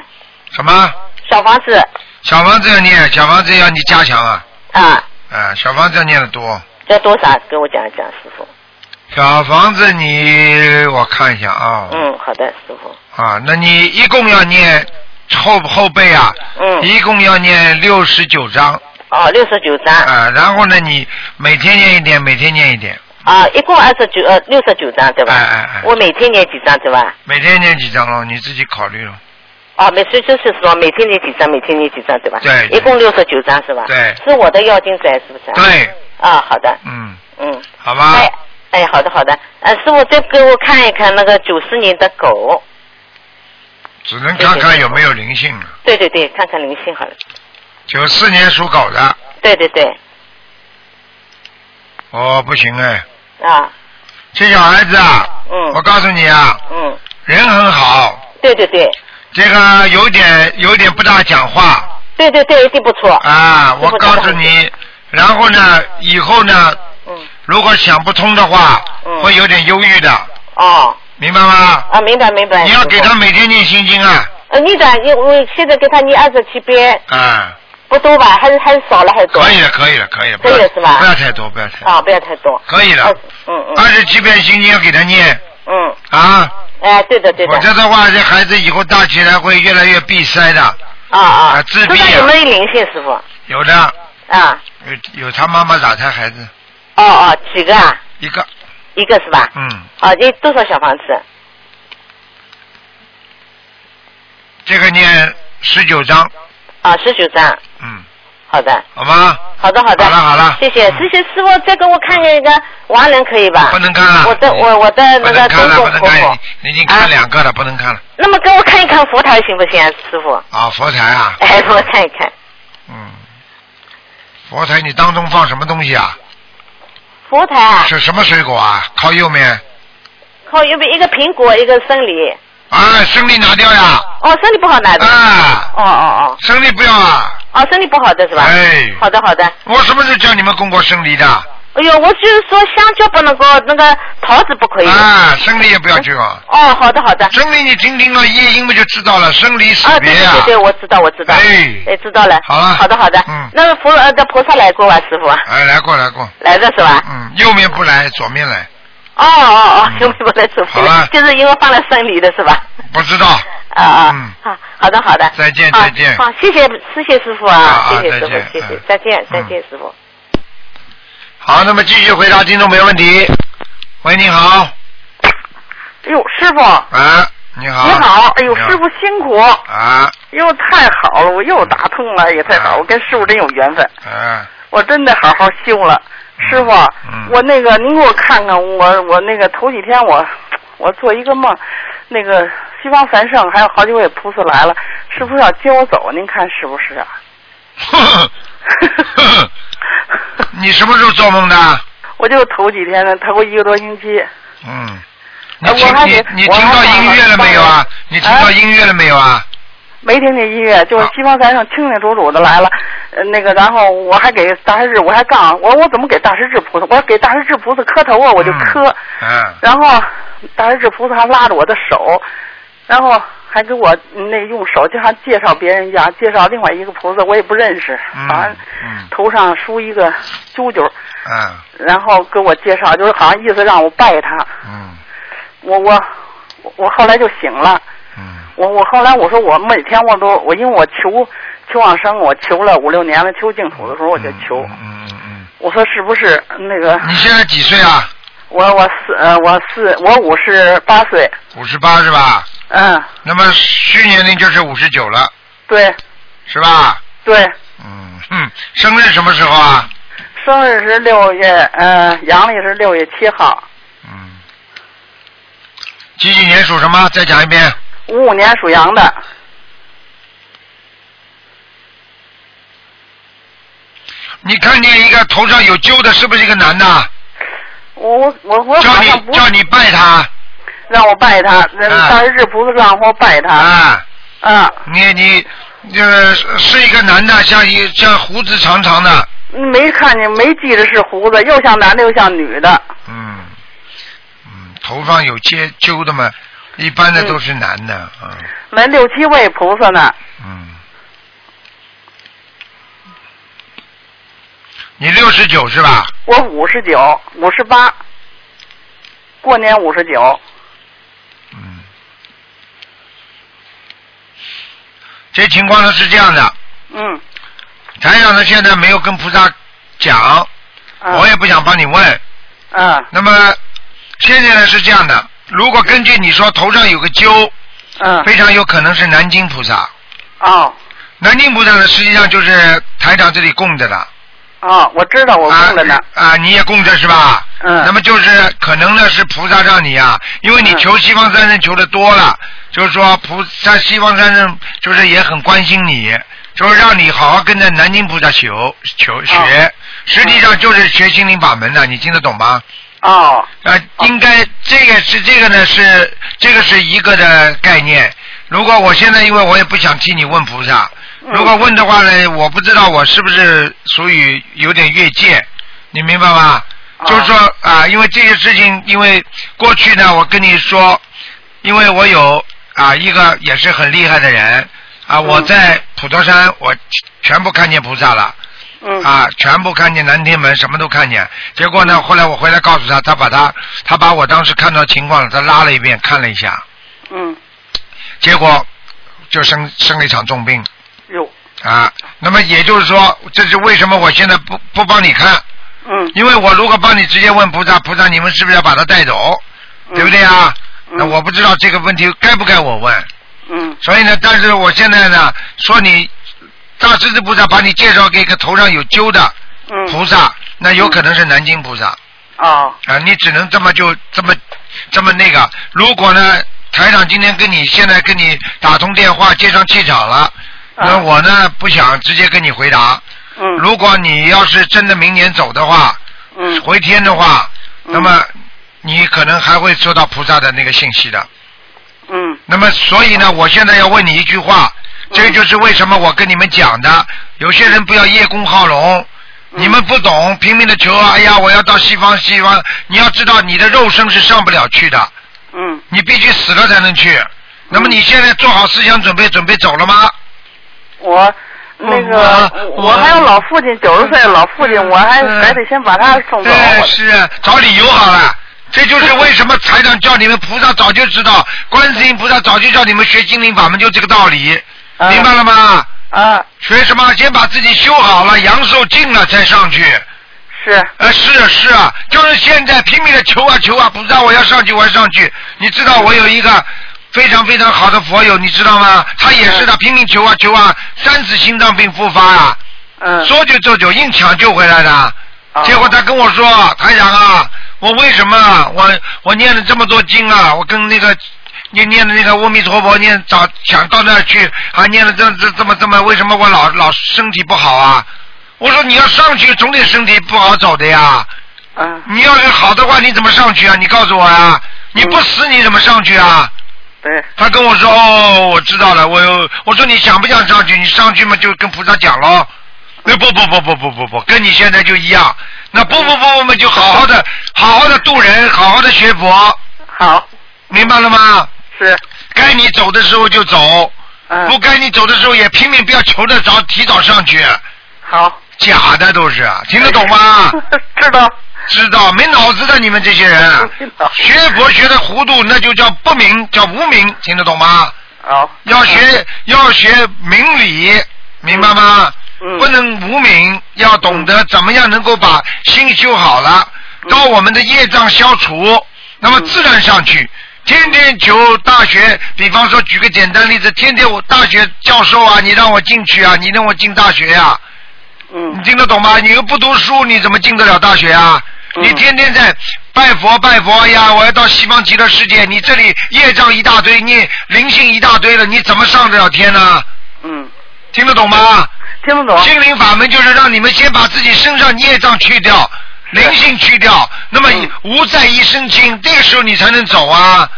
什么？小房子小房子要念，小房子要你加强啊，啊，啊，小房子要念的多。要多少？给我讲一讲，师傅。小房子你我看一下啊，嗯，好的，师傅。啊，那你一共要念后后背啊，嗯。一共要念六十九章哦，六十九张。啊，然后呢，你每天念一点，每天念一点，啊，一共二十九呃六十九张对吧？哎哎哎我每天念几张对吧？每天念几章咯，你自己考虑了。哦，每次就是说每天念几张，每天念几张对吧？对一共六十九张是吧？对是我的要经者是不是？。对，啊，好的。嗯，嗯。好吧哎，哎，好的好的。呃，师傅再给我看一看那个九四年的狗。只能看看有没有灵性了。对对对，看看灵性好了。九四年属狗的，对对对。哦，不行哎，啊，这小孩子啊，嗯我告诉你啊，嗯，人很好，对对对，这个有点有点不大讲话对对对，一定不错。啊，我告诉你，然后呢，以后呢，嗯，如果想不通的话，嗯会有点忧郁的，哦，明白吗？啊，明白明白。你要给他每天念心经啊，呃，你的，你我现在给他念二十七遍，啊，不多吧？还是还是少了还是多？可以了，可以了，可以了，可以了是吧不要太多，不要太多，啊，不要太多。可以了二，嗯嗯二十七遍心经要给他念嗯，啊，哎，对的对的否。则的话，这孩子以后大起来会越来越闭塞的，啊啊啊，自闭身啊上有没有灵性师傅？有的啊，有有他妈妈打他孩子哦哦，几个啊？一个，一个是吧？嗯，啊，你多少小房子？这个念十九章，啊，十九张。嗯，好的，好吗？好的，好的。好了好了谢谢，嗯谢谢师傅，再给我看一个亡人可以吧？不能看了，我的我我的那个能看了，公公婆婆。，你已经看两个了，不能看了。那么给我看一看佛台行不行啊，师傅？啊，佛台啊，哎，给我看一看。嗯，佛台你当中放什么东西啊？佛台啊，是什么水果啊？靠右面，靠右边一个苹果，一个生梨。啊，生梨拿掉呀，哦，生梨不好拿掉。啊，哦哦哦生梨不要啊，哦，哦，生理不好的是吧？哎好的好的。我什么时候叫你们供过生梨的？哎呦，我就是说香蕉不能够，那个桃子不可以。啊，生梨也不要去啊。哦，好的好的。生梨你听听了，夜莺不就知道了？生离死啊，对别啊、对对对，我知道我知道。哎哎，知道了。好了好的好的。嗯那个佛呃的菩萨来过吧，师傅？哎，来过来过，来的是吧？嗯，右面不来，左面来，哦哦哦，嗯兄弟们来左边好了就是因为放了生理的是吧？不知道。啊啊，嗯。好，好的好的，再见再见。好，谢谢谢谢师傅啊啊，啊谢谢师傅谢谢嗯，再见再嗯见师傅。好，那么继续回答听众朋友问题。喂，你好，哎呦，师傅，啊，你好。你好，哎呦，师傅辛苦，啊，哎呦，太好了，我又打通了，也太啊。好，我跟师傅真有缘分，啊，我真的好好修了。师傅，嗯我那个您给我看看，我我那个头几天我我做一个梦，那个西方三圣还有好几位菩萨来了，师傅要接我走，您看是不是啊？呵呵呵呵你什么时候做梦的？我就头几天呢，头一个多星期，嗯，你哎听你你听到音乐了没有啊？你听到音乐了没有啊？没听见音乐，就是啊西方三圣清清楚楚的来了，呃，那个，然后我还给大师至，我还杠，我说我怎么给大师至菩萨？我说给大师至菩萨磕头啊，我就磕，嗯，然后大师至菩萨还拉着我的手，然后还给我嗯那用手就像介绍别人一样，介绍另外一个菩萨，我也不认识，嗯好像嗯。头上梳一个揪揪，嗯。然后给我介绍，就是好像意思让我拜他，嗯。我我我我后来就醒了。嗯我我后来我说我每天我都我因为我求求往生，我求了五六年了，求净土的时候我就求，嗯嗯嗯我说是不是那个嗯，你现在几岁啊？我我四呃我四我五十八岁，五十八是吧？嗯，那么虚年龄就是五十九了，对是吧？对，嗯哼，生日什么时候啊？生日是六月呃阳历是六月七号，嗯，几几年属什么？再讲一遍。五五年属羊的。你看见一个头上有揪的，是不是一个男的？我我我我叫你叫你拜他。让我拜他，那啊到日菩萨让我拜他。啊。啊。你你呃是一个男的，像一像胡子长长的。没看见，没记着是胡子，又像男的又像女的。嗯，嗯，头上有接揪的嘛，一般的都是男的，嗯那六七位菩萨呢？嗯。你六十九是吧？我五十九，五十八，过年五十九。嗯这情况呢是这样的，嗯台长呢现在没有跟菩萨讲，我也不想帮你问。嗯。那么现在呢是这样的，如果根据你说头上有个揪，嗯。非常有可能是南京菩萨。哦。南京菩萨呢，实际上就是台长这里供着的。哦，我知道我供着呢。啊，你也供着是吧？嗯。那么就是可能呢是菩萨让你啊，因为你求西方三圣求的多了，就是说菩萨西方三圣就是也很关心你，就是让你好好跟着南京菩萨求求学，实际上就是学心灵法门的，你听得懂吗？哦。啊，应该这个是这个呢是这个是一个的概念。如果我现在因为我也不想替你问菩萨，如果问的话呢，我不知道我是不是属于有点越界，你明白吗？就是说啊，因为这些事情，因为过去呢，我跟你说，因为我有啊一个也是很厉害的人啊，我在普陀山我全部看见菩萨了。啊，全部看见南天门，什么都看见。结果呢，后来我回来告诉他，他把他，他把我当时看到情况了，他拉了一遍，看了一下，嗯。结果就生生了一场重病。哟。啊，那么也就是说，这是为什么我现在不不帮你看？嗯。因为我如果帮你直接问菩萨，菩萨你们是不是要把他带走？对不对啊？那我不知道这个问题该不该我问。嗯。所以呢，但是我现在呢，说你大狮子菩萨把你介绍给一个头上有揪的菩萨，那有可能是南京菩萨。哦。啊，你只能这么就这么这么那个。如果呢，台长今天跟你现在跟你打通电话接上气场了，那我呢不想直接跟你回答。嗯。如果你要是真的明年走的话，嗯。回天的话，那么你可能还会收到菩萨的那个信息的。嗯。那么，所以呢，我现在要问你一句话，这就是为什么我跟你们讲的，有些人不要叶公好龙，你们不懂，拼命的求啊，哎呀，我要到西方，西方，你要知道你的肉身是上不了去的，嗯。你必须死了才能去。那么你现在做好思想准备，准备走了吗？我那个我还有老父亲九十岁的老父亲，我还还得先把他送走。哎，是啊找理由好了。这就是为什么财长叫你们菩萨早就知道，观世音菩萨早就叫你们学心灵法门，就这个道理，明白了吗？啊。学什么？先把自己修好了，阳寿尽了再上去。是。呃，是啊是啊，就是现在拼命的求啊求啊，菩萨我要上去我要上去。你知道我有一个非常非常好的佛友，你知道吗？他也是的，拼命求啊求啊，三次心脏病复发啊。嗯。说救就救，硬抢救回来的。结果他跟我说：“台长啊，我为什么我我念了这么多经啊？我跟那个念念的那个阿弥陀佛念早想到那儿去，还念了这这这么这么，为什么我老老身体不好啊？我说你要上去，总得身体不好走的呀。嗯。你要是好的话，你怎么上去啊？你告诉我呀、你不死你怎么上去啊？对。他跟我说哦，我知道了，我有我说你想不想上去？你上去嘛就跟菩萨讲喽。那不不不不不不不，跟你现在就一样。那不不不，我们就好好的好好的度人，好好的学佛。好。明白了吗？是。该你走的时候就走，嗯不该你走的时候也拼命不要求得着，提早上去。好。假的都是，听得懂吗？知道。知道，没脑子的你们这些人，学佛学的糊涂，那就叫不明，叫无明，听得懂吗？好。要学要学明理，明白吗？嗯不能无明，要懂得怎么样能够把心修好了，嗯到我们的业障消除，那么自然上去。天天求大学，比方说举个简单例子，天天我大学教授啊，你让我进去啊，你让我进大学呀、嗯。你听得懂吗？你又不读书，你怎么进得了大学啊？你天天在拜佛拜佛哎呀！我要到西方极乐世界，你这里业障一大堆，你灵性一大堆了，你怎么上得了天呢？嗯，听得懂吗？听得懂。心灵法门就是让你们先把自己身上业障去掉，灵性去掉，那么无在一身轻，这个时候你才能走啊。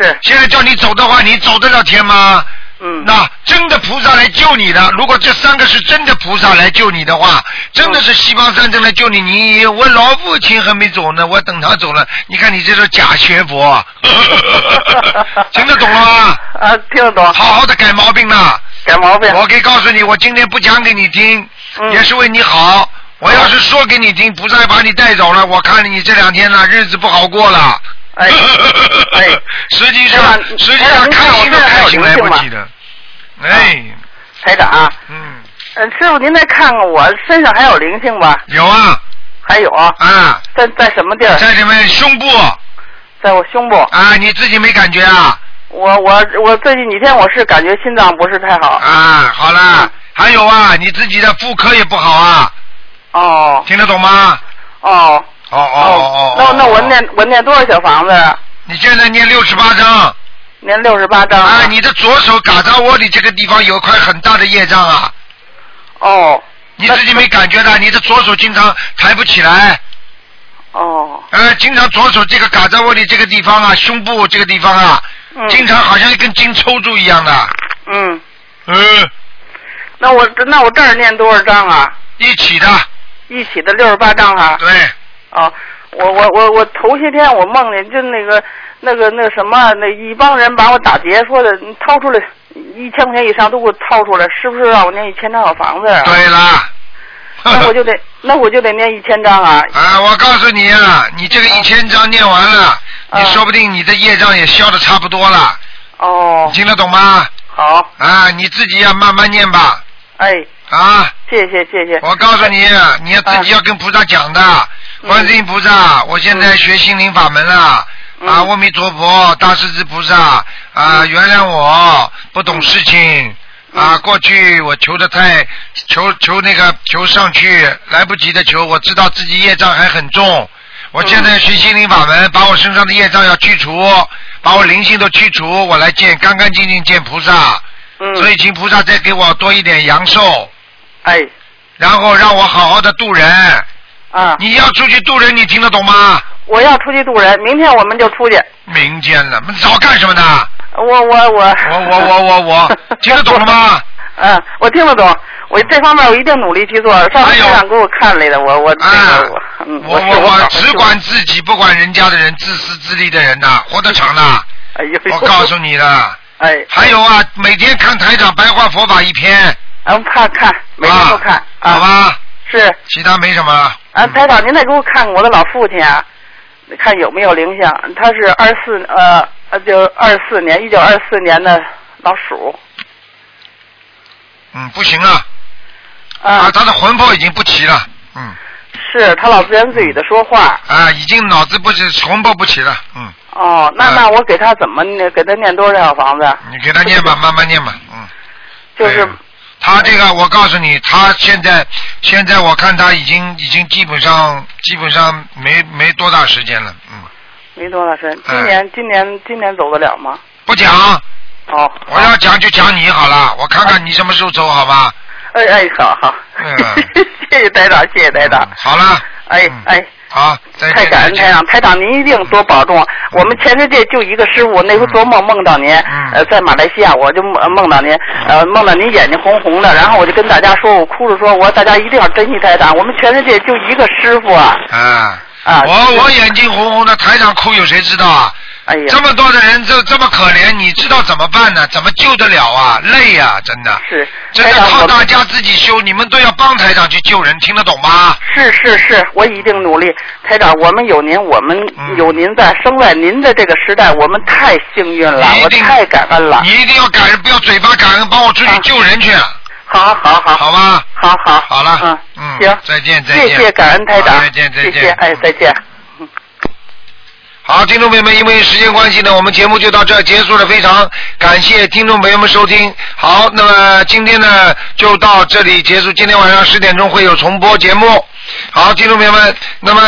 是。现在叫你走的话，你走得了天吗？嗯。那真的菩萨来救你的，如果这三个是真的菩萨来救你的话，真的是西方三真来救你，你我老父亲还没走呢，我等他走了，你看你这是假学佛，听得懂了吗？啊，听得懂。好好的改毛病呐。改毛病。我可以告诉你，我今天不讲给你听，嗯也是为你好。我要是说给你听，菩萨把你带走了，我看你这两天呢日子不好过了。哎哎，实际上实际上看我都开心来不及的。哎，台长。嗯。嗯，师傅，您再看看我身上还有灵性吧？有啊。还有啊。啊。在在什么地儿？在你们胸部。在我胸部。啊，你自己没感觉啊？我我我最近几天我是感觉心脏不是太好。啊，好了，还有啊，你自己的妇科也不好啊。哦。听得懂吗？哦。哦哦哦。那那我念我念多少小房子？啊你现在念六十八章。念六十八章。哎，你的左手嘎扎窝里这个地方有块很大的业障啊。哦。你自己没感觉到，你的左手经常抬不起来。哦。呃，经常左手这个嘎扎窝里这个地方啊，胸部这个地方啊，经常好像一根筋抽住一样的。嗯。嗯。那我那我这儿念多少章啊？一起的。一起的六十八张啊。对。哦，我我我我头些天我梦见就那个那个那什么，那一帮人把我打劫，说的你掏出来一千块钱以上都给我掏出来，是不是让我念一千张小房子啊？对啦。那我就得那我就得念一千张啊。啊，我告诉你啊，你这个一千张念完了，你说不定你的业障也消的差不多了。哦。你听得懂吗？好。啊，你自己要慢慢念吧。哎。啊。谢谢谢谢。我告诉你，你要自己要跟菩萨讲的。观世音菩萨，我现在学心灵法门了。啊，阿弥陀佛，大势至菩萨，啊，原谅我不懂事情。啊，过去我求的太求求那个求上去来不及的求，我知道自己业障还很重。我现在学心灵法门，把我身上的业障要去除，把我灵性都去除，我来见干干净净见菩萨。嗯。所以请菩萨再给我多一点阳寿。哎。然后让我好好的渡人。啊。你要出去渡人，你听得懂吗？我要出去渡人，明天我们就出去。明天了，早干什么呢？我我我。我我我我我，听得懂了吗？嗯，我听得懂，我这方面我一定努力去做。上次台长给我看来的，我我那个我，嗯，我我我只管自己，不管人家的人，自私自利的人呐，活得长的。哎呦，我告诉你的。哎。还有啊，每天看台长白话佛法一篇。嗯，看看，每天都看。好吧。是。其他没什么。啊，台长，您再给我看看我的老父亲啊，看有没有灵性。他是二四呃呃，就二四年，一九二四年的老鼠。嗯，不行啊。啊。他的魂魄已经不齐了。嗯。是他老自言自语的说话。啊，已经脑子不齐，魂魄不齐了。嗯。哦，那那我给他怎么念？给他念多少小房子？你给他念吧，慢慢念吧。嗯。就是。他这个，我告诉你，他现在现在我看他已经已经基本上基本上没没多大时间了，嗯。没多大时间，今年、今年今年走得了吗？不讲。哦。我要讲就讲你好了，我看看你什么时候走，好吧？哎哎，好好。嗯。谢谢台长，谢谢台长。好了。哎哎。好，再见。太感恩台长，台长您一定多保重。我们全世界就一个师傅，那回做梦梦到您，呃，在马来西亚我就梦梦到您，呃，梦到您眼睛红红的，然后我就跟大家说，我哭着说，我说大家一定要珍惜台长，我们全世界就一个师傅啊。啊。啊。我我眼睛红红的，台长哭有谁知道啊？哎呀。这么多的人这这么可怜，你知道怎么办呢？怎么救得了啊？累呀、真的。是。真的靠大家自己修，你们都要帮台长去救人，听得懂吗？是是是，我一定努力。台长，我们有您，我们嗯有您在，生在您的这个时代，我们太幸运了，我太感恩了。你一定要感恩，不要嘴巴感恩，帮我出去救人去。好好好。好吧。好好。好了。嗯嗯。行。再见再见。谢谢感恩台长。再见再见。谢谢，哎，再见。好，听众朋友们，因为时间关系呢，我们节目就到这结束了。非常感谢听众朋友们收听。好，那么今天呢就到这里结束。今天晚上十点钟会有重播节目。好，听众朋友们，那么。